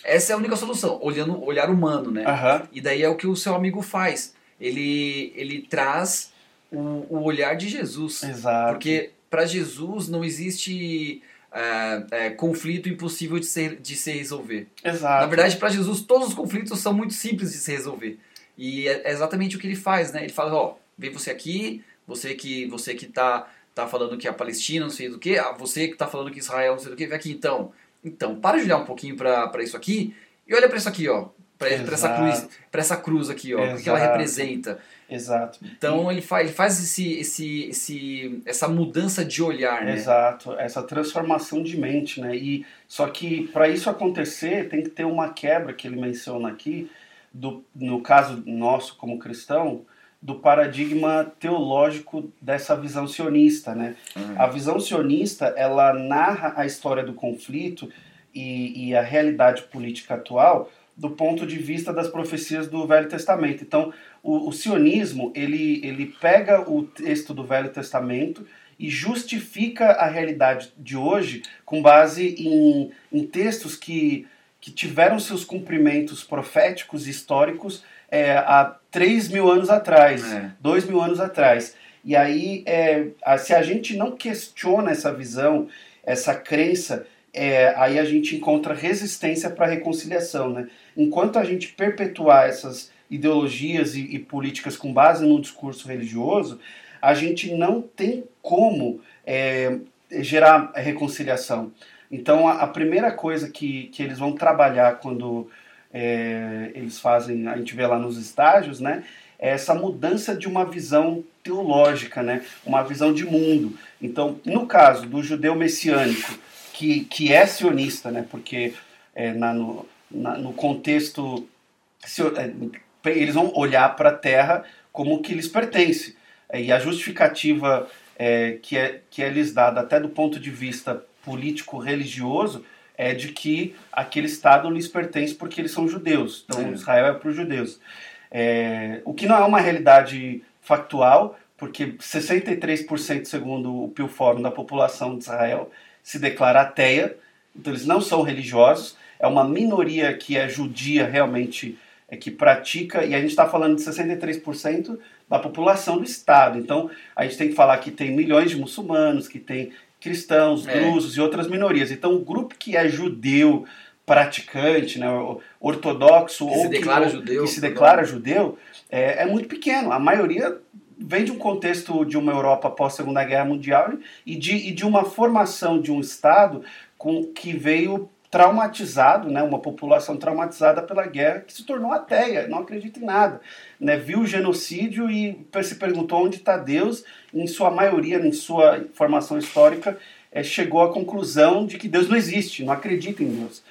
Essa é a única solução, olhando olhar humano, né? Aham. E daí é o que o seu amigo faz. Ele, ele traz o, o olhar de Jesus. Exato. Porque para Jesus não existe é, é, conflito impossível de, ser, de se resolver. Exato. Na verdade, para Jesus, todos os conflitos são muito simples de se resolver. E é é exatamente o que ele faz, né? Ele fala, ó, vem você aqui, você que você que tá, tá falando que a Palestina não sei do que, ah, você que tá falando que Israel não sei do que, vem aqui então. Então, para de olhar um pouquinho para isso aqui e olha para isso aqui, ó. Para essa cruz, para essa cruz aqui, ó, o que ela representa. Exato. Então ele faz, ele faz esse, esse, esse, essa mudança de olhar, né? Exato, essa transformação de mente, né? E só que para isso acontecer tem que ter uma quebra que ele menciona aqui, do, no caso nosso como cristão, do paradigma teológico dessa visão sionista, né? Uhum. A visão sionista, ela narra a história do conflito e, e, a realidade política atual do ponto de vista das profecias do Velho Testamento. Então, o, o sionismo, ele, ele pega o texto do Velho Testamento e justifica a realidade de hoje com base em, em textos que, que tiveram seus cumprimentos proféticos e históricos é, há 3 mil anos atrás, É. 2 mil anos atrás. E aí, é, se a gente não questiona essa visão, essa crença, é, aí a gente encontra resistência para a reconciliação. Né? Enquanto a gente perpetuar essas ideologias e, e políticas com base no discurso religioso, a gente não tem como é, gerar reconciliação. Então, a, a primeira coisa que, que eles vão trabalhar quando é, eles fazem, a gente vê lá nos estágios, né? É essa mudança de uma visão teológica, né? Uma visão de mundo. Então, no caso do judeu messiânico, que, que é sionista, né? Porque é, na, no, na- no contexto sio- é, eles vão olhar para a terra como que lhes pertence. É, E a justificativa é, que, é, que é lhes dada, até do ponto de vista político-religioso, é de que aquele Estado lhes pertence porque eles são judeus. Então, É. Israel é para os judeus. É, o que não é uma realidade factual, porque 63%, segundo o Pew Forum, da população de Israel se declara ateia, então eles não são religiosos, é uma minoria que é judia realmente, é, que pratica, e a gente está falando de 63% da população do Estado. Então a gente tem que falar que tem milhões de muçulmanos, que tem cristãos, É. drusos e outras minorias. Então o grupo que é judeu, praticante, né, ortodoxo Que ou ou- judeu, que se declara judeu é, é muito pequeno. A maioria vem de um contexto de uma Europa pós Segunda Guerra Mundial e de, e de uma formação de um Estado com que veio traumatizado, né, uma população traumatizada pela guerra que se tornou ateia, não acredita em nada, né, viu o genocídio e se perguntou onde está Deus, em sua maioria, em sua formação histórica, eh, chegou à conclusão de que Deus não existe, não acredita em Deus.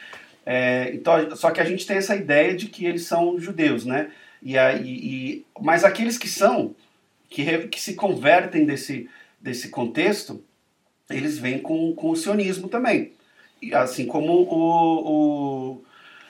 É, então, só que a gente tem essa ideia de que eles são judeus, né? E, aí, e- mas aqueles que são, que, que se convertem desse, desse contexto, eles vêm com, com o sionismo também. E assim como o, o,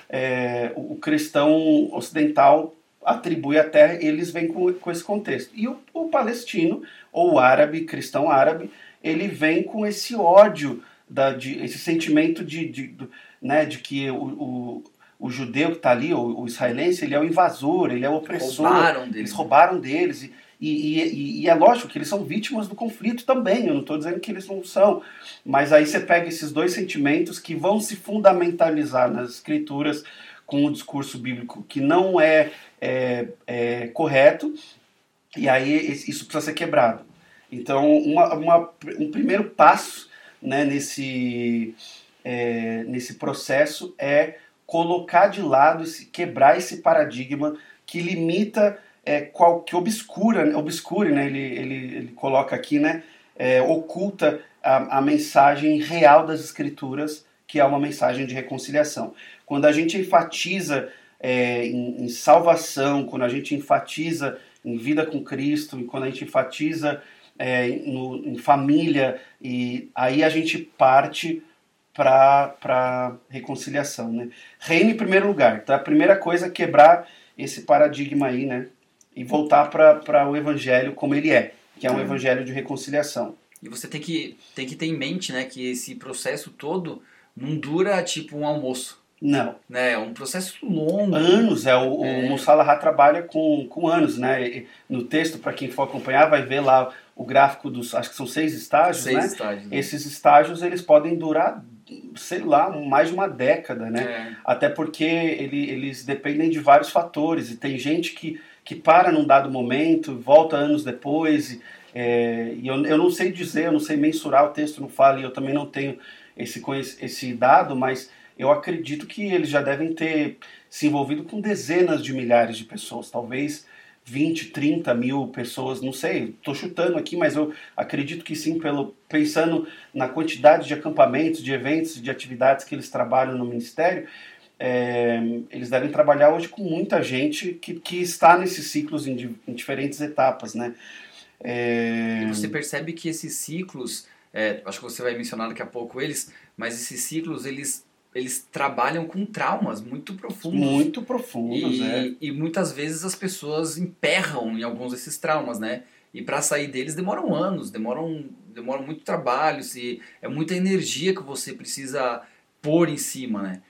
é, o cristão ocidental atribui a terra, eles vêm com, com esse contexto. E o, o palestino, ou o árabe, cristão árabe, ele vem com esse ódio, da, de, esse sentimento de, de, do- né, de que o, o, o judeu que está ali, o, o israelense, ele é o invasor, ele é o opressor. Roubaram Eles deles. roubaram deles. E, e, e- e é lógico que eles são vítimas do conflito também. Eu não estou dizendo que eles não são. Mas aí você pega esses dois sentimentos que vão se fundamentalizar nas escrituras com o discurso bíblico que não é, é, é correto. E aí isso precisa ser quebrado. Então, uma, uma- um primeiro passo né, nesse, é, nesse processo é colocar de lado, esse, quebrar esse paradigma que limita, é, qual, que obscura, obscure, né, ele, ele, ele coloca aqui, né, é, oculta a, a mensagem real das escrituras, que é uma mensagem de reconciliação. Quando a gente enfatiza é, em, em salvação, quando a gente enfatiza em vida com Cristo, e quando a gente enfatiza é, no, em família, e aí a gente parte para reconciliação. Né? Reino em primeiro lugar. Então a primeira coisa é quebrar esse paradigma aí, né? E voltar para o evangelho como ele é, que é um Uhum. evangelho de reconciliação. E você tem que, tem que ter em mente, né, que esse processo todo não dura tipo um almoço, Não. né? É um processo longo. Anos, é, o, É. o Mussalaha trabalha com, com anos, né? No texto, para quem for acompanhar, vai ver lá o gráfico dos, acho que são seis estágios, Seis né? estágios. né? Esses estágios, eles podem durar, sei lá, mais de uma década, né? É. Até porque ele, eles dependem de vários fatores. E tem gente que, que para num dado momento, volta anos depois. E, é, e eu, eu não sei dizer, eu não sei mensurar, o texto não fala, e eu também não tenho esse, esse dado, mas eu acredito que eles já devem ter se envolvido com dezenas de milhares de pessoas, talvez 20, 30 mil pessoas, não sei, estou chutando aqui, mas eu acredito que sim, pelo, pensando na quantidade de acampamentos, de eventos, de atividades que eles trabalham no ministério, é, eles devem trabalhar hoje com muita gente que, que está nesses ciclos em, em diferentes etapas, né? É... E você percebe que esses ciclos, é, acho que você vai mencionar daqui a pouco eles, mas esses ciclos eles eles trabalham com traumas muito profundos. Muito profundos, e, é. E muitas vezes as pessoas emperram em alguns desses traumas, né? E para sair deles demoram anos, demoram, demoram muito trabalho, se é muita energia que você precisa pôr em cima, né?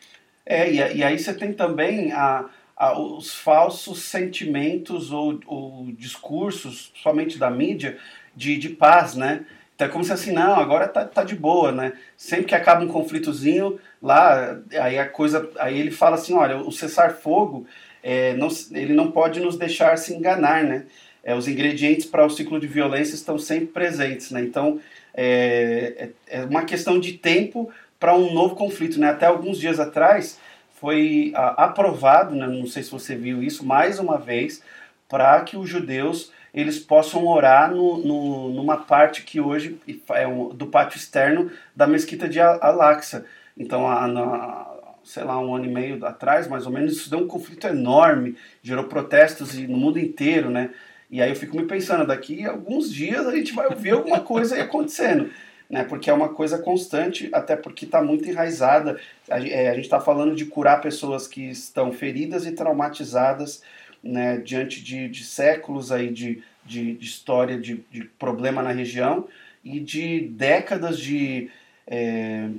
É, e, e aí você tem também a, a, os falsos sentimentos ou, ou discursos, somente da mídia, de, de paz, né? Então é como se assim, não, agora tá, tá de boa, né? Sempre que acaba um conflitozinho, lá, aí a coisa. Aí ele fala assim, olha, o cessar-fogo, é, não, ele não pode nos deixar se enganar, né? É, os ingredientes para o ciclo de violência estão sempre presentes, né? Então é, é, é uma questão de tempo para um novo conflito, né? Até alguns dias atrás foi a, aprovado, né? não sei se você viu isso, mais uma vez, para que os judeus eles possam orar no, no, numa parte que hoje é um, do pátio externo da mesquita de Al-Aqsa. Então, a, na, sei lá, um ano e meio atrás, mais ou menos, isso deu um conflito enorme, gerou protestos no mundo inteiro, né? E aí eu fico me pensando, daqui a alguns dias a gente vai ver alguma coisa aí acontecendo, né? Porque é uma coisa constante, até porque está muito enraizada. A, é, a gente está falando de curar pessoas que estão feridas e traumatizadas né, diante de, de séculos aí de, de, de história de, de, problema na região e de décadas de, é,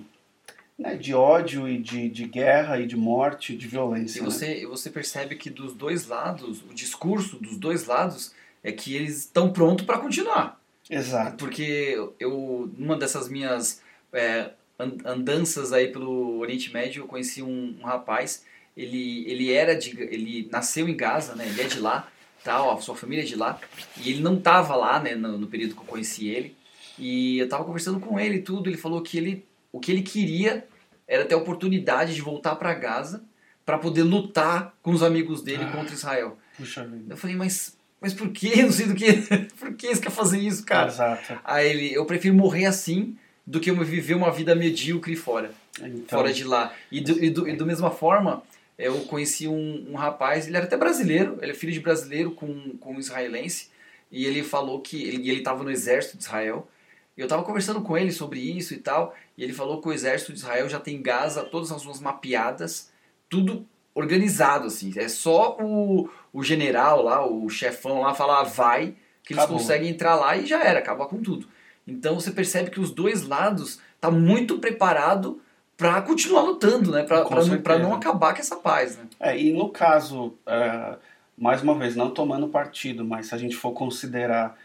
né, de ódio e de, de guerra e de morte, de violência. E você, né? você percebe que dos dois lados, o discurso dos dois lados é que eles estão prontos para continuar. Exato. Porque eu, numa dessas minhas é, andanças aí pelo Oriente Médio, eu conheci um, um rapaz ele, ele era de, ele nasceu em Gaza, né? Ele é de lá, tal, a sua família é de lá, e ele não estava lá, né, no, no, período que eu conheci ele. E eu estava conversando com ele e tudo, ele falou que ele o que ele queria era ter a oportunidade de voltar para Gaza para poder lutar com os amigos dele ah, contra Israel. Puxa vida. Eu falei, mas mas por que? Não sei do que. por que você quer fazer isso, cara? Exato. Aí ele, eu prefiro morrer assim do que eu viver uma vida medíocre fora. Então, fora de lá. E do, e do, e do mesma forma, eu conheci um, um, rapaz, ele era até brasileiro, ele é filho de brasileiro com, com um israelense, e ele falou que ele estava no exército de Israel. Eu estava conversando com ele sobre isso e tal, e ele falou que o exército de Israel já tem Gaza, todas as ruas mapeadas, tudo organizado, assim. É só o, o general lá, o chefão lá falar vai, que eles Acabou. conseguem entrar lá e já era, acaba com tudo. Então você percebe que os dois lados tá muito preparado para continuar lutando, né? Para não, não acabar com essa paz, né? É, e no caso, é, mais uma vez, não tomando partido, mas se a gente for considerar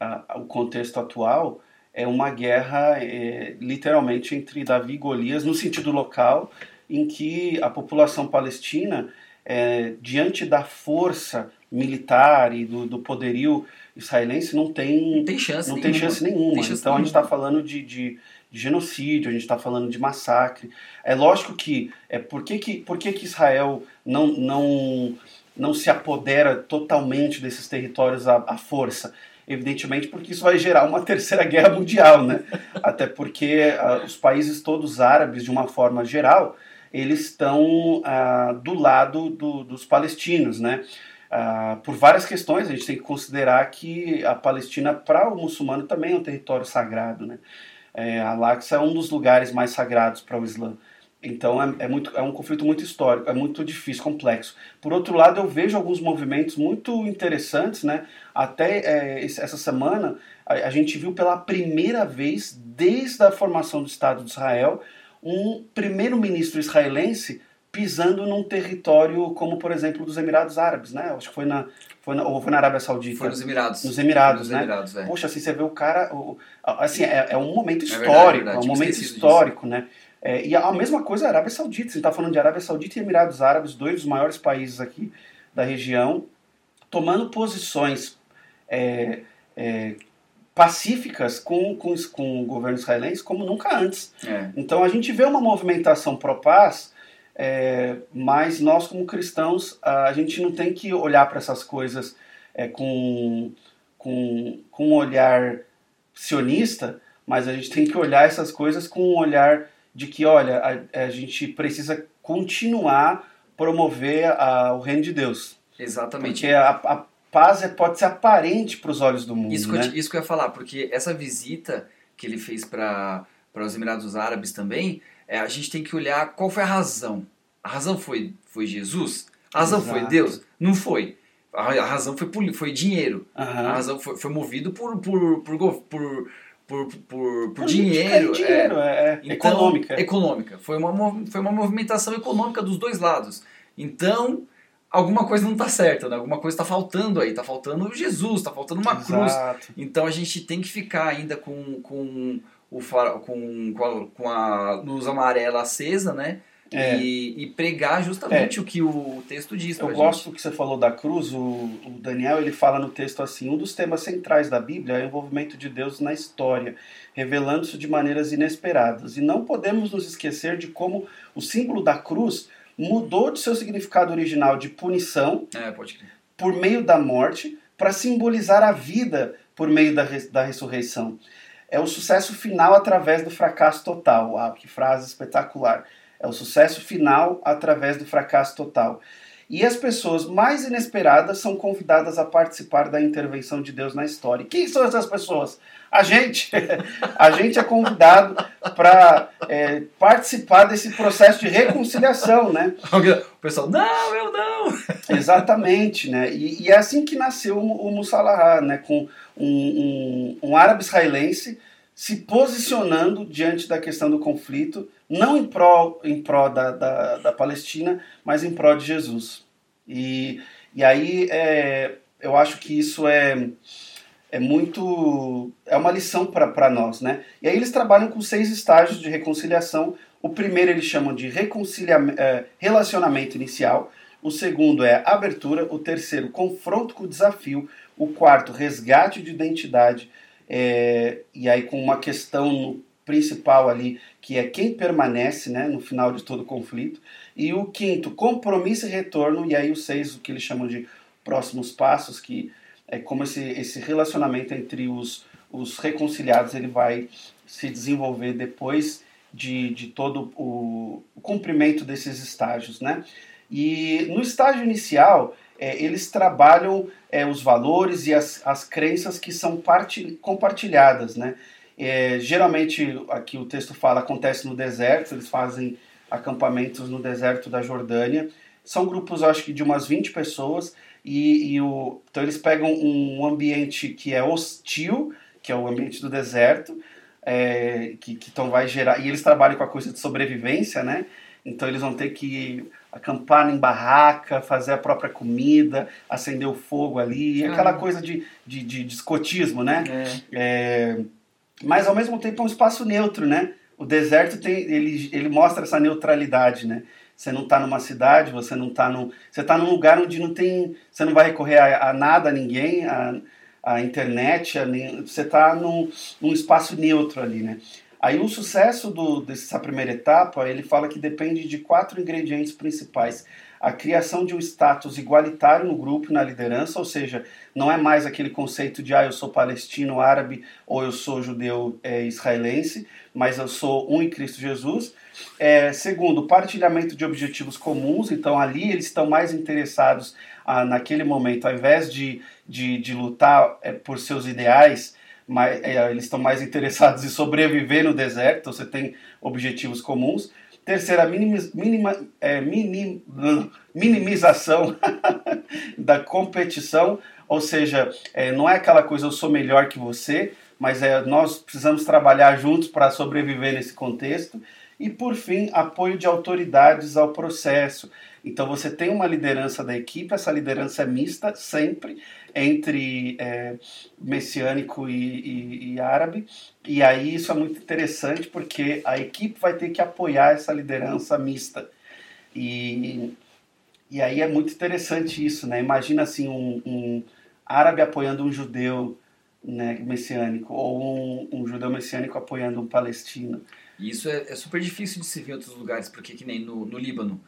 uh, o contexto atual, é uma guerra é, literalmente entre Davi e Golias, no sentido local, em que a população palestina, é, diante da força militar e do, do poderio israelense, não tem, não tem chance não nenhuma. Tem chance nenhuma. Tem chance então nenhuma. a gente está falando de, de de genocídio, a gente está falando de massacre. É lógico que é por que, que, por que, que Israel não, não, não se apodera totalmente desses territórios à, à força? Evidentemente porque isso vai gerar uma terceira guerra mundial, né? Até porque uh, os países todos árabes, de uma forma geral, eles estão uh, do lado do, dos palestinos, né? Uh, por várias questões, a gente tem que considerar que a Palestina, para o muçulmano, também é um território sagrado, né? É, é um dos lugares mais sagrados para o Islã. Então é, é, muito, é um conflito muito histórico, é muito difícil, complexo. Por outro lado, eu vejo alguns movimentos muito interessantes, né? Até é, essa semana a, a, gente viu pela primeira vez, desde a formação do Estado de Israel, um primeiro-ministro israelense pisando num território como, por exemplo, dos Emirados Árabes, né? Acho que foi na, foi na, ou foi na Arábia Saudita? Foi nos Emirados. Nos Emirados, nos né? Emirados, é. Poxa, assim, você vê o cara... O, assim, é, é um momento histórico, é, verdade, é um momento histórico, disso. né? É, e a, a, mesma coisa a Arábia Saudita. Você está falando de Arábia Saudita e Emirados Árabes, dois dos maiores países aqui da região, tomando posições é, é, pacíficas com, com, com o governo israelense como nunca antes. É. Então a gente vê uma movimentação pró-paz é, mas nós, como cristãos, a gente não tem que olhar para essas coisas é, com, com, com um olhar sionista, mas a gente tem que olhar essas coisas com um olhar de que, olha, a, a gente precisa continuar promover a, o reino de Deus. Exatamente. Porque a, a paz é, pode ser aparente para os olhos do mundo. Isso, né? que eu, isso que eu ia falar, porque essa visita que ele fez para os Emirados Árabes também, é, a gente tem que olhar qual foi a razão. A razão foi, foi Jesus? A razão Exato. foi Deus? Não foi. A, a razão foi, foi dinheiro. Aham. A razão foi, foi movido por, por, por, por, por, por, por dinheiro. dinheiro, é, é, Então, econômica. Econômica. Foi uma, foi uma movimentação econômica dos dois lados. Então, alguma coisa não está certa, né? alguma coisa está faltando aí. Está faltando Jesus, está faltando uma cruz. Exato. Então a gente tem que ficar ainda com, com o far, com, com, a, com a luz amarela acesa, né? É. E, e pregar justamente o que o texto diz Eu gente. gosto que você falou da cruz, o, o Daniel ele fala no texto assim, um dos temas centrais da Bíblia é o envolvimento de Deus na história, revelando-se de maneiras inesperadas. E não podemos nos esquecer de como o símbolo da cruz mudou de seu significado original de punição É, por meio da morte para simbolizar a vida por meio da, res- da ressurreição. É o sucesso final através do fracasso total. Ah, que frase espetacular. É o sucesso final através do fracasso total. E as pessoas mais inesperadas são convidadas a participar da intervenção de Deus na história. E quem são essas pessoas? A gente. A gente é convidado para participar desse processo de reconciliação, né? O pessoal, não, eu não! Exatamente, né? E, e é assim que nasceu o, o né? Com um, um, um árabe israelense se posicionando diante da questão do conflito, não em pró, em pró da, da, da Palestina, mas em pró de Jesus. E, e aí é, eu acho que isso é, é muito. é uma lição para nós, né? E aí eles trabalham com seis estágios de reconciliação. O primeiro eles chamam de reconcilia, é, relacionamento inicial. O segundo é abertura. O terceiro, confronto com o desafio. O quarto, resgate de identidade. É, e aí com uma questão principal ali, que é quem permanece né, no final de todo o conflito. E o quinto, compromisso e retorno. E aí o seis, o que eles chamam de próximos passos, que é como esse, esse relacionamento entre os, os reconciliados ele vai se desenvolver depois de, de todo o, o cumprimento desses estágios. Né? E no estágio inicial, é, eles trabalham é, os valores e as, as crenças que são parti, compartilhadas. Né? É, geralmente, aqui o texto fala, acontece no deserto, eles fazem acampamentos no deserto da Jordânia. São grupos, acho que de umas 20 pessoas, e, e o, então eles pegam um ambiente que é hostil, que é o ambiente do deserto, é, que, que então vai gerar. E eles trabalham com a coisa de sobrevivência, né? Então eles vão ter que acampar em barraca, fazer a própria comida, acender o fogo ali, Ah. aquela coisa de, de, de, de escotismo, né? É. É, mas ao mesmo tempo é um espaço neutro, né? O deserto tem, ele, ele mostra essa neutralidade, né? Você não está numa cidade, você não está num, você está num lugar onde não tem, você não vai recorrer a, a nada, a ninguém, a, a internet, a você está num, num espaço neutro ali, né? Aí o sucesso do, dessa primeira etapa, ele fala que depende de quatro ingredientes principais. A criação de um status igualitário no grupo na liderança, ou seja, não é mais aquele conceito de ah, eu sou palestino, árabe ou eu sou judeu é, israelense, mas eu sou um em Cristo Jesus. É, segundo, partilhamento de objetivos comuns, então ali eles estão mais interessados ah, naquele momento, ao invés de, de, de lutar é, por seus ideais, mas, é, eles estão mais interessados em sobreviver no deserto, então você tem objetivos comuns. Terceira, minimiz, minima, é, minim, minimização da competição, ou seja, é, não é aquela coisa eu sou melhor que você, mas é, nós precisamos trabalhar juntos para sobreviver nesse contexto. E por fim, apoio de autoridades ao processo. Então você tem uma liderança da equipe, essa liderança é mista sempre entre é, messiânico e, e, e árabe. E aí isso é muito interessante porque a equipe vai ter que apoiar essa liderança mista. E, e aí é muito interessante isso, né? Imagina assim um, um árabe apoiando um judeu né, messiânico ou um, um judeu messiânico apoiando um palestino. E isso é, é super difícil de se ver em outros lugares, porque que nem no, no Líbano.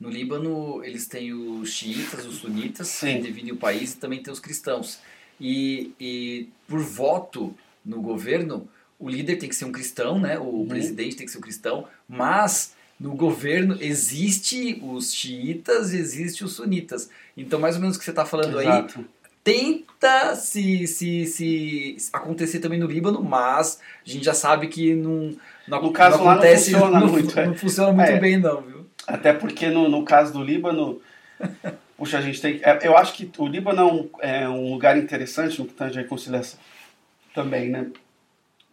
No Líbano, eles têm os xiitas, os sunitas, Sim. que dividem o país, e também tem os cristãos. E, e por voto no governo, o líder tem que ser um cristão, né? O Uhum. presidente tem que ser um cristão, mas no governo existe os xiitas e existe os sunitas. Então, mais ou menos o que você está falando aí, Exato. tenta se, se, se acontecer também no Líbano, mas a gente já sabe que não, não, No caso não lá não acontece, funciona não, muito, é. não funciona muito É. bem não, viu? Até porque no, no caso do Líbano, puxa, a gente tem. é, Eu acho que o Líbano é um, é um lugar interessante no que tange a reconciliação também, né?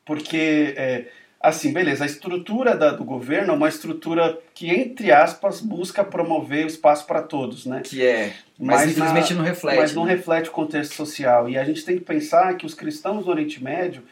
Porque, é, assim, beleza, a estrutura da- do governo é uma estrutura que, entre aspas, busca promover o espaço para todos, né? Que é, mas, Mas infelizmente na- não reflete. Mas não né? reflete o contexto social. E a gente tem que pensar que os cristãos do Oriente Médio,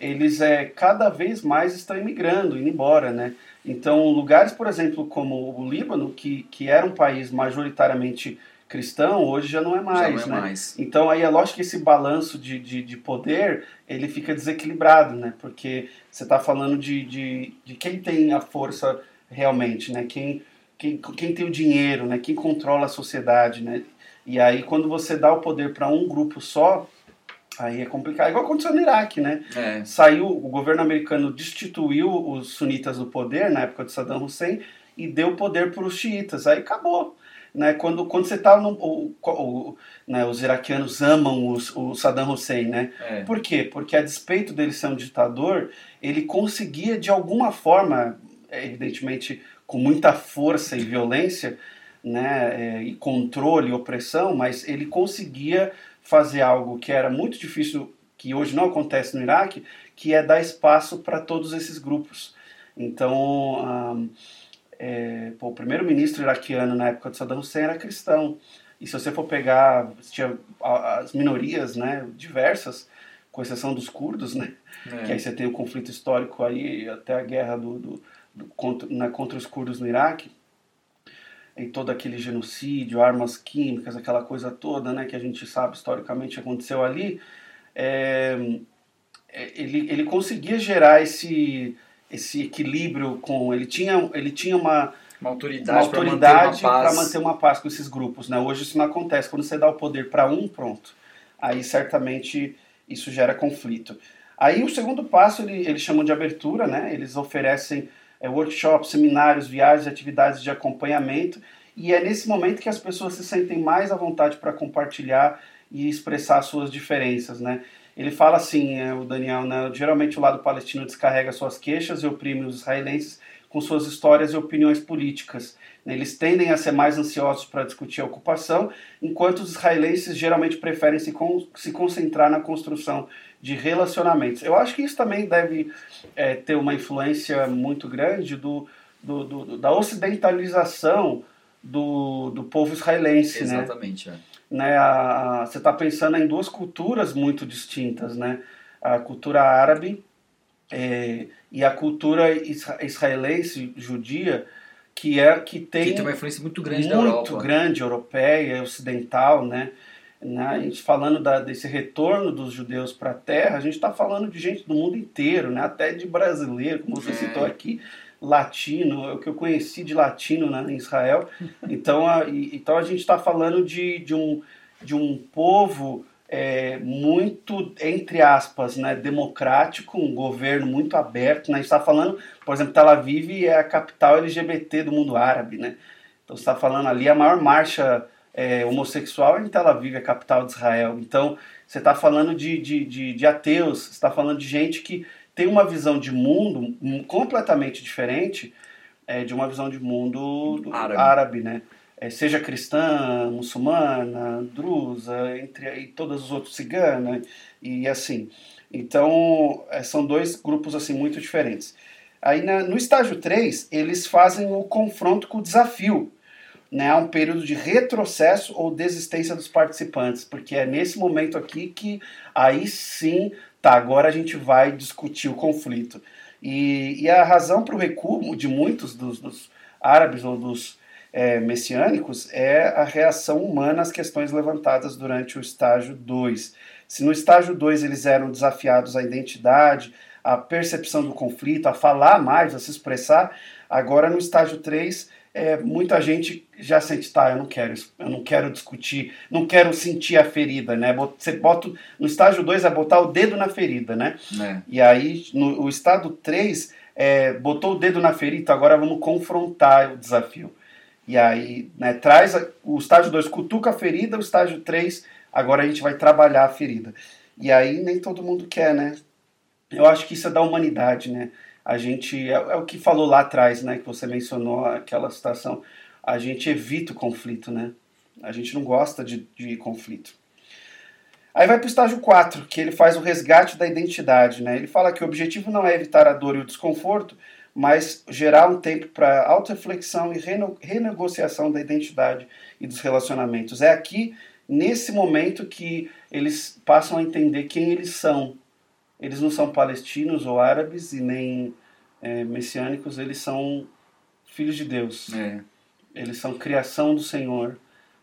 eles é, cada vez mais estão imigrando, indo embora, né? Então, lugares, por exemplo, como o Líbano, que, que era um país majoritariamente cristão, hoje já não é mais, já não é né? mais. Então, aí é lógico que esse balanço de, de, de poder, ele fica desequilibrado, né? Porque você está falando de, de, de quem tem a força realmente, né? Quem, quem, quem tem o dinheiro, né? Quem controla a sociedade, né? E aí, quando você dá o poder para um grupo só, aí é complicado. Igual aconteceu no Iraque, né? É, Saiu, o governo americano destituiu os sunitas do poder na época de Saddam Hussein e deu poder para os xiitas. Aí acabou. Né? Quando, quando você está no. O, o- né, os iraquianos amam os, o Saddam Hussein, né? é. Por quê? Porque a despeito dele ser um ditador, ele conseguia de alguma forma, evidentemente com muita força e violência, né, é, e controle e opressão, mas ele conseguia fazer algo que era muito difícil, que hoje não acontece no Iraque, que é dar espaço para todos esses grupos. Então, ahn, é, pô, o primeiro-ministro iraquiano na época de Saddam Hussein era cristão. E se você for pegar, tinha as minorias, né, diversas, com exceção dos curdos, né, é. que aí você tem o conflito histórico aí, até a guerra do, do, do- contra, né, contra os curdos no Iraque, e todo aquele genocídio, armas químicas, aquela coisa toda, né, que a gente sabe historicamente aconteceu ali, é, é, ele, ele conseguia gerar esse, esse equilíbrio com... Ele tinha, ele tinha uma, Uma autoridade, para manter manter uma paz com esses grupos. Né? Hoje isso não acontece. Quando você dá o poder para um, pronto. Aí certamente isso gera conflito. Aí o segundo passo ele, eles chamam de abertura, né? eles oferecem é, workshops, seminários, viagens, atividades de acompanhamento. E é nesse momento que as pessoas se sentem mais à vontade para compartilhar e expressar suas diferenças. Né? Ele fala assim, é, o Daniel, né? geralmente o lado palestino descarrega suas queixas e oprime os israelenses com suas histórias e opiniões políticas. né? Eles tendem a ser mais ansiosos para discutir a ocupação, enquanto os israelenses geralmente preferem se, con se concentrar na construção de relacionamentos. Eu acho que isso também deve é, ter uma influência muito grande do, do, do- da ocidentalização do, do povo israelense, né? Exatamente, é. né, a- a- você está pensando em duas culturas muito distintas, né? A cultura árabe é, e a cultura isra- israelense judia, que é que tem, Que tem uma influência muito grande da muito Europa. grande, europeia, ocidental, né? Né, A gente falando da- desse retorno dos judeus para a terra, a gente está falando de gente do mundo inteiro, né? até de brasileiro, como você É. citou aqui, latino, é o que eu conheci de latino né, em Israel. Então a, e- então a gente está falando de, de, um, de um povo é, muito, entre aspas, né, democrático, um governo muito aberto. Né? A gente está falando, por exemplo, Tel Aviv é a capital LGBT do mundo árabe. Né? Então você está falando ali a maior marcha é, homossexual em Tel Aviv, a capital de Israel. Então você está falando de, de, de, de ateus, você está falando de gente que tem uma visão de mundo completamente diferente é, de uma visão de mundo do- Árabe. árabe, né? É, seja cristã, muçulmana, drusa, entre e todos os outros cigana e assim. Então, é, são dois grupos assim muito diferentes. Aí na- no estágio 3, eles fazem o confronto com o desafio. Né, um período de retrocesso ou desistência dos participantes, porque é nesse momento aqui que aí sim, tá, agora a gente vai discutir o conflito. E, e a razão para o recuo de muitos dos, dos árabes ou dos é, messiânicos é a reação humana às questões levantadas durante o estágio 2. Se no estágio 2 eles eram desafiados à identidade, a percepção do conflito, a falar mais, a se expressar. Agora, no estágio 3, é, muita gente já sente, tá, eu não quero, eu não quero discutir, não quero sentir a ferida, né? Você bota, no estágio 2 é botar o dedo na ferida, né? É. E aí, no o estado 3, é, botou o dedo na ferida, agora vamos confrontar o desafio. E aí, né, traz a, o estágio 2, cutuca a ferida, o estágio 3, agora a gente vai trabalhar a ferida. E aí nem todo mundo quer, né? Eu acho que isso é da humanidade, né? A gente é, é, o que falou lá atrás, né, que você mencionou aquela situação, a gente evita o conflito, né? A gente não gosta de, de conflito. Aí vai para o estágio 4, que ele faz o resgate da identidade, né? Ele fala que o objetivo não é evitar a dor e o desconforto, mas gerar um tempo para auto-reflexão e renegociação da identidade e dos relacionamentos. É aqui, nesse momento, que eles passam a entender quem eles são, eles não são palestinos ou árabes e nem é, messiânicos, eles são filhos de Deus. É. Eles são criação do Senhor.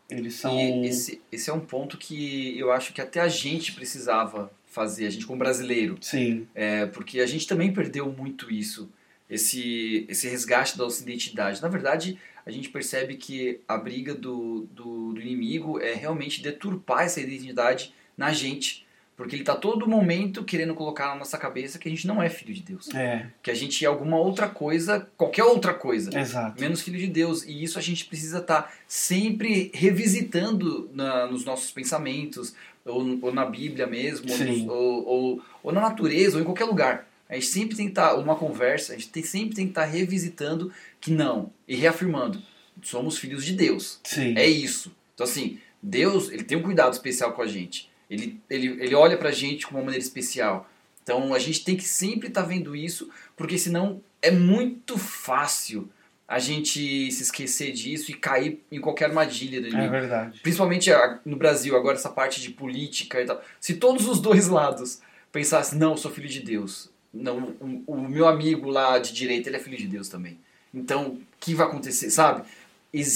Eles são. E esse, esse é um ponto que eu acho que até a gente precisava fazer, a gente como brasileiro. Sim. É, porque a gente também perdeu muito isso, esse, esse resgate da nossa identidade. Na verdade, a gente percebe que a briga do, do, do inimigo é realmente deturpar essa identidade na gente. Porque ele está todo momento querendo colocar na nossa cabeça que a gente não é filho de Deus. É. Que a gente é alguma outra coisa, qualquer outra coisa. Exato. Menos filho de Deus. E isso a gente precisa estar tá sempre revisitando na, nos nossos pensamentos, ou, ou, na Bíblia mesmo, ou, ou, ou, ou, na natureza, ou em qualquer lugar. A gente sempre tem que estar, tá, uma conversa, a gente tem, sempre tem que estar tá revisitando que não, e reafirmando, somos filhos de Deus. Sim. É isso. Então assim, Deus, ele tem um cuidado especial com a gente. Ele, ele, ele olha pra gente com uma maneira especial. Então a gente tem que sempre estar tá vendo isso, porque senão é muito fácil a gente se esquecer disso e cair em qualquer armadilha do É verdade. Principalmente no Brasil, agora essa parte de política e tal. Se todos os dois lados pensassem, não, eu sou filho de Deus. Não, o, o meu amigo lá de direita, ele é filho de Deus também. Então, o que vai acontecer, sabe?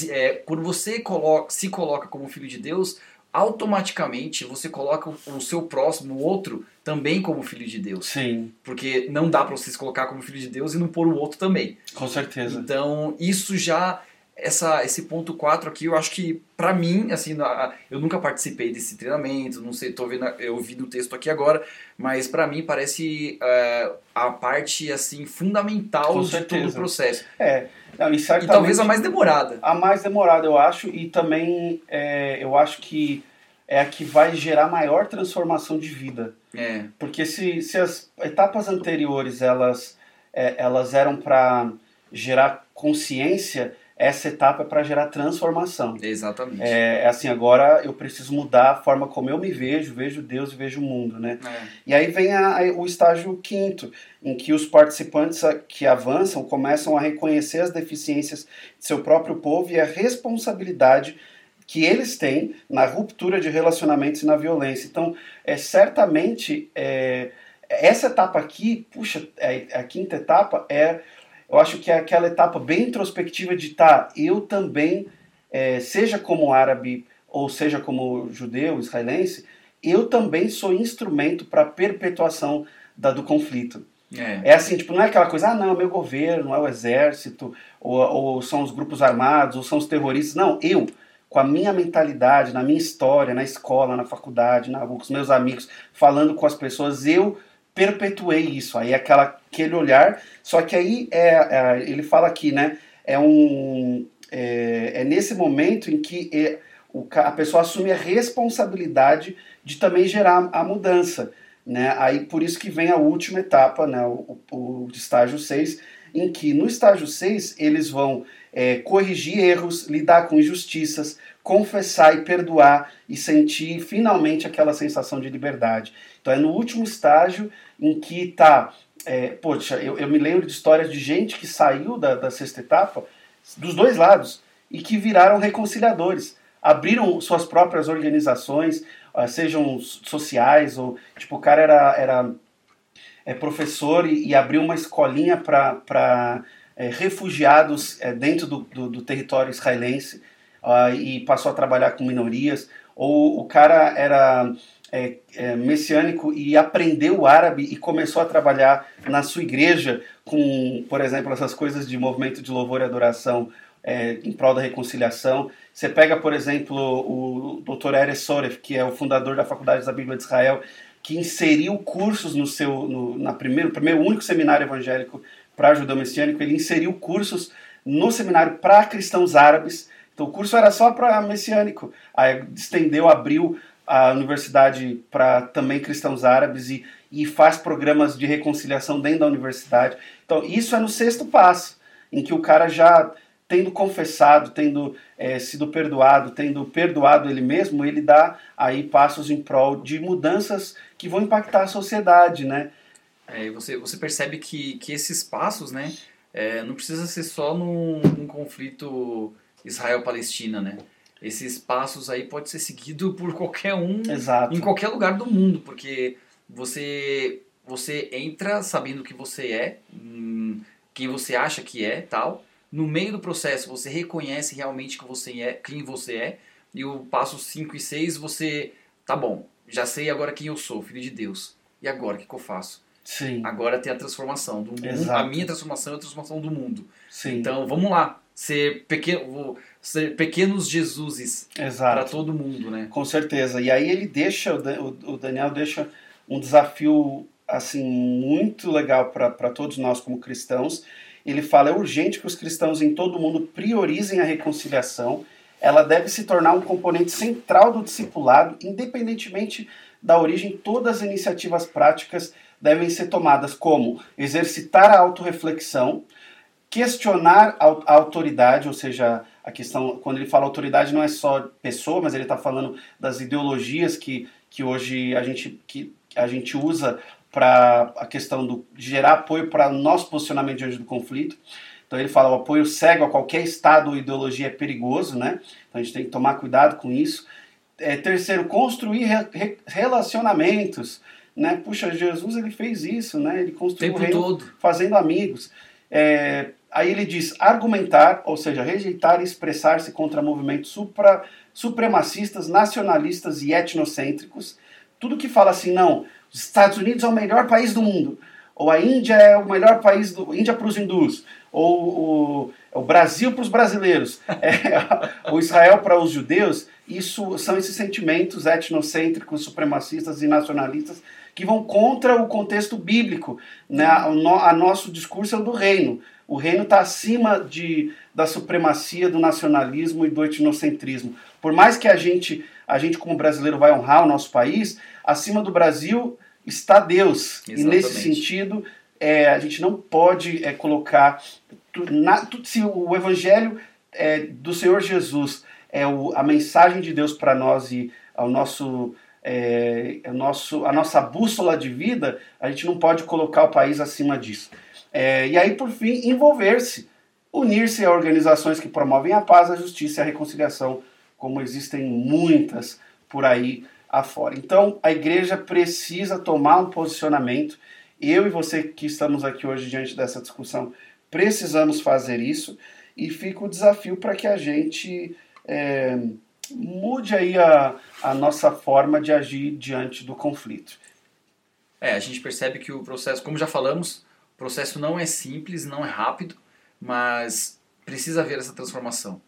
É, quando você coloca, se coloca como filho de Deus, automaticamente você coloca o seu próximo, o outro, também como filho de Deus. Sim. Porque não dá para você se colocar como filho de Deus e não pôr o outro também. Com certeza. Então, isso já essa, esse ponto 4 aqui, eu acho que para mim, assim, eu nunca participei desse treinamento, não sei, tô vendo, eu vi no texto aqui agora, mas para mim parece uh, a parte assim fundamental de todo o processo. É, não, e, e, talvez a mais demorada. A mais demorada, eu acho, e também é, eu acho que é a que vai gerar maior transformação de vida. É. Porque se, se as etapas anteriores elas, é, elas eram para gerar consciência, essa etapa é para gerar transformação. Exatamente. É, é, assim, agora eu preciso mudar a forma como eu me vejo, vejo Deus e vejo o mundo, né? É. E aí vem a, a, o estágio quinto, em que os participantes que avançam começam a reconhecer as deficiências de seu próprio povo e a responsabilidade que eles têm na ruptura de relacionamentos e na violência. Então, é certamente é, essa etapa aqui, puxa, é, a quinta etapa é eu acho que é aquela etapa bem introspectiva de tá, eu também, é, seja como árabe ou seja como judeu, israelense, eu também sou instrumento para a perpetuação da, do conflito. É. é. assim, tipo, não é aquela coisa, ah, não, é meu governo, é o exército, ou, ou são os grupos armados, ou são os terroristas. Não, eu, com a minha mentalidade, na minha história, na escola, na faculdade, na, com os meus amigos, falando com as pessoas, eu perpetuei isso. Aí aquela, aquele olhar, só que aí é, é ele fala aqui, né? É um é, é nesse momento em que é, o, a pessoa assume a responsabilidade de também gerar a mudança. Né? Aí por isso que vem a última etapa, né? o, o, o estágio 6, em que no estágio 6 eles vão é, corrigir erros, lidar com injustiças, confessar e perdoar e sentir finalmente aquela sensação de liberdade. Então é no último estágio em que está. É, poxa, eu, eu, me lembro de histórias de gente que saiu da, da sexta etapa, dos dois lados, e que viraram reconciliadores. Abriram suas próprias organizações, ah, sejam sociais, ou tipo, o cara era, era é, professor e, e abriu uma escolinha para é, refugiados é, dentro do, do, do, território israelense uh, e passou a trabalhar com minorias. Ou o cara era é, é, messiânico e aprendeu árabe e começou a trabalhar na sua igreja com, por exemplo, essas coisas de movimento de louvor e adoração é, em prol da reconciliação. Você pega, por exemplo, o Dr. Eres Soref, que é o fundador da Faculdade da Bíblia de Israel, que inseriu cursos no seu, no, na primeiro, primeiro único seminário evangélico para judeu messiânico, ele inseriu cursos no seminário para cristãos árabes. Então o curso era só para messiânico. Aí estendeu, abriu a universidade para também cristãos árabes e, e faz programas de reconciliação dentro da universidade. Então isso é no sexto passo, em que o cara já tendo confessado, tendo é, sido perdoado, tendo perdoado ele mesmo, ele dá aí passos em prol de mudanças que vão impactar a sociedade, né? É, você, você percebe que, que esses passos, né, é, não precisa ser só num, num conflito Israel-Palestina, né? Esses passos aí pode ser seguido por qualquer um Exato. em qualquer lugar do mundo, porque você você entra sabendo que você é, hum, quem você acha que é, tal, no meio do processo você reconhece realmente que você é, quem você é, e o passo 5 e 6 você, tá bom, já sei agora quem eu sou, filho de Deus. E agora o que, que eu faço? Sim. Agora tem a transformação do mundo, Exato. a minha transformação é a transformação do mundo. Sim. Então vamos lá, ser, pequeno, ser pequenos Jesuses para todo mundo, né? Com certeza. E aí ele deixa, o Daniel deixa um desafio assim muito legal para todos nós como cristãos. Ele fala é urgente que os cristãos em todo o mundo priorizem a reconciliação. Ela deve se tornar um componente central do discipulado, independentemente da origem. Todas as iniciativas práticas devem ser tomadas como exercitar a autorreflexão, questionar a au- a autoridade, ou seja, a questão, quando ele fala autoridade, não é só pessoa, mas ele está falando das ideologias que, que hoje a gente, que a gente usa para a questão do gerar apoio para o nosso posicionamento diante do conflito. Então ele fala o apoio cego a qualquer estado ou ideologia é perigoso, né? Então a gente tem que tomar cuidado com isso. É, terceiro, construir re- re- relacionamentos, né? Puxa, Jesus ele fez isso, né? Ele construiu o reino todo. fazendo amigos. É, aí ele diz argumentar, ou seja, rejeitar e expressar-se contra movimentos supra, supremacistas, nacionalistas e etnocêntricos. Tudo que fala assim, não, os Estados Unidos é o melhor país do mundo, ou a Índia é o melhor país do Índia para os hindus, ou o, o Brasil para os brasileiros, é, o Israel para os judeus. Isso são esses sentimentos etnocêntricos, supremacistas e nacionalistas que vão contra o contexto bíblico. Né? O no, a nosso discurso é o do reino. O reino está acima de, da supremacia, do nacionalismo e do etnocentrismo. Por mais que a gente, a gente como brasileiro vai honrar o nosso país, acima do Brasil está Deus. E nesse Exatamente. sentido, é, a gente não pode é, colocar... na- se o evangelho é, do Senhor Jesus é o, a mensagem de Deus para nós e ao nosso é, nosso, a nossa bússola de vida, a gente não pode colocar o país acima disso. É, e aí, por fim, envolver-se, unir-se a organizações que promovem a paz, a justiça e a reconciliação, como existem muitas por aí afora. Então, a igreja precisa tomar um posicionamento. Eu e você que estamos aqui hoje diante dessa discussão, precisamos fazer isso. E fica o desafio para que a gente é, mude aí a, a nossa forma de agir diante do conflito. É, a gente percebe que o processo, como já falamos, processo não é simples, não é rápido, mas precisa haver essa transformação.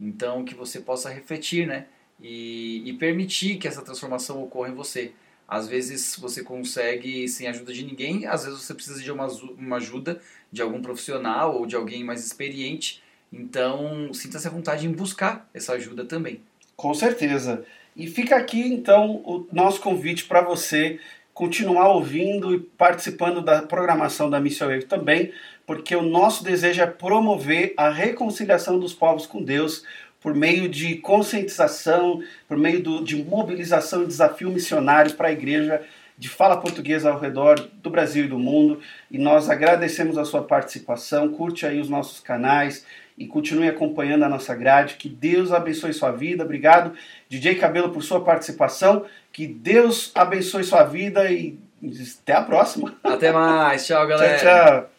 Então, que você possa refletir, né? E, e permitir que essa transformação ocorra em você. Às vezes você consegue sem a ajuda de ninguém, às vezes você precisa de uma, uma ajuda de algum profissional ou de alguém mais experiente. Então, sinta-se à vontade em buscar essa ajuda também. Com certeza. E fica aqui então o nosso convite para você continuar ouvindo e participando da programação da Missão Wave também, porque o nosso desejo é promover a reconciliação dos povos com Deus por meio de conscientização, por meio do, de mobilização e desafio missionário para a igreja de fala portuguesa ao redor do Brasil e do mundo. E nós agradecemos a sua participação. Curte aí os nossos canais e continue acompanhando a nossa grade. Que Deus abençoe sua vida. Obrigado, DJ Cabelo, por sua participação. Que Deus abençoe sua vida e até a próxima. Até mais, tchau galera! Tchau, tchau.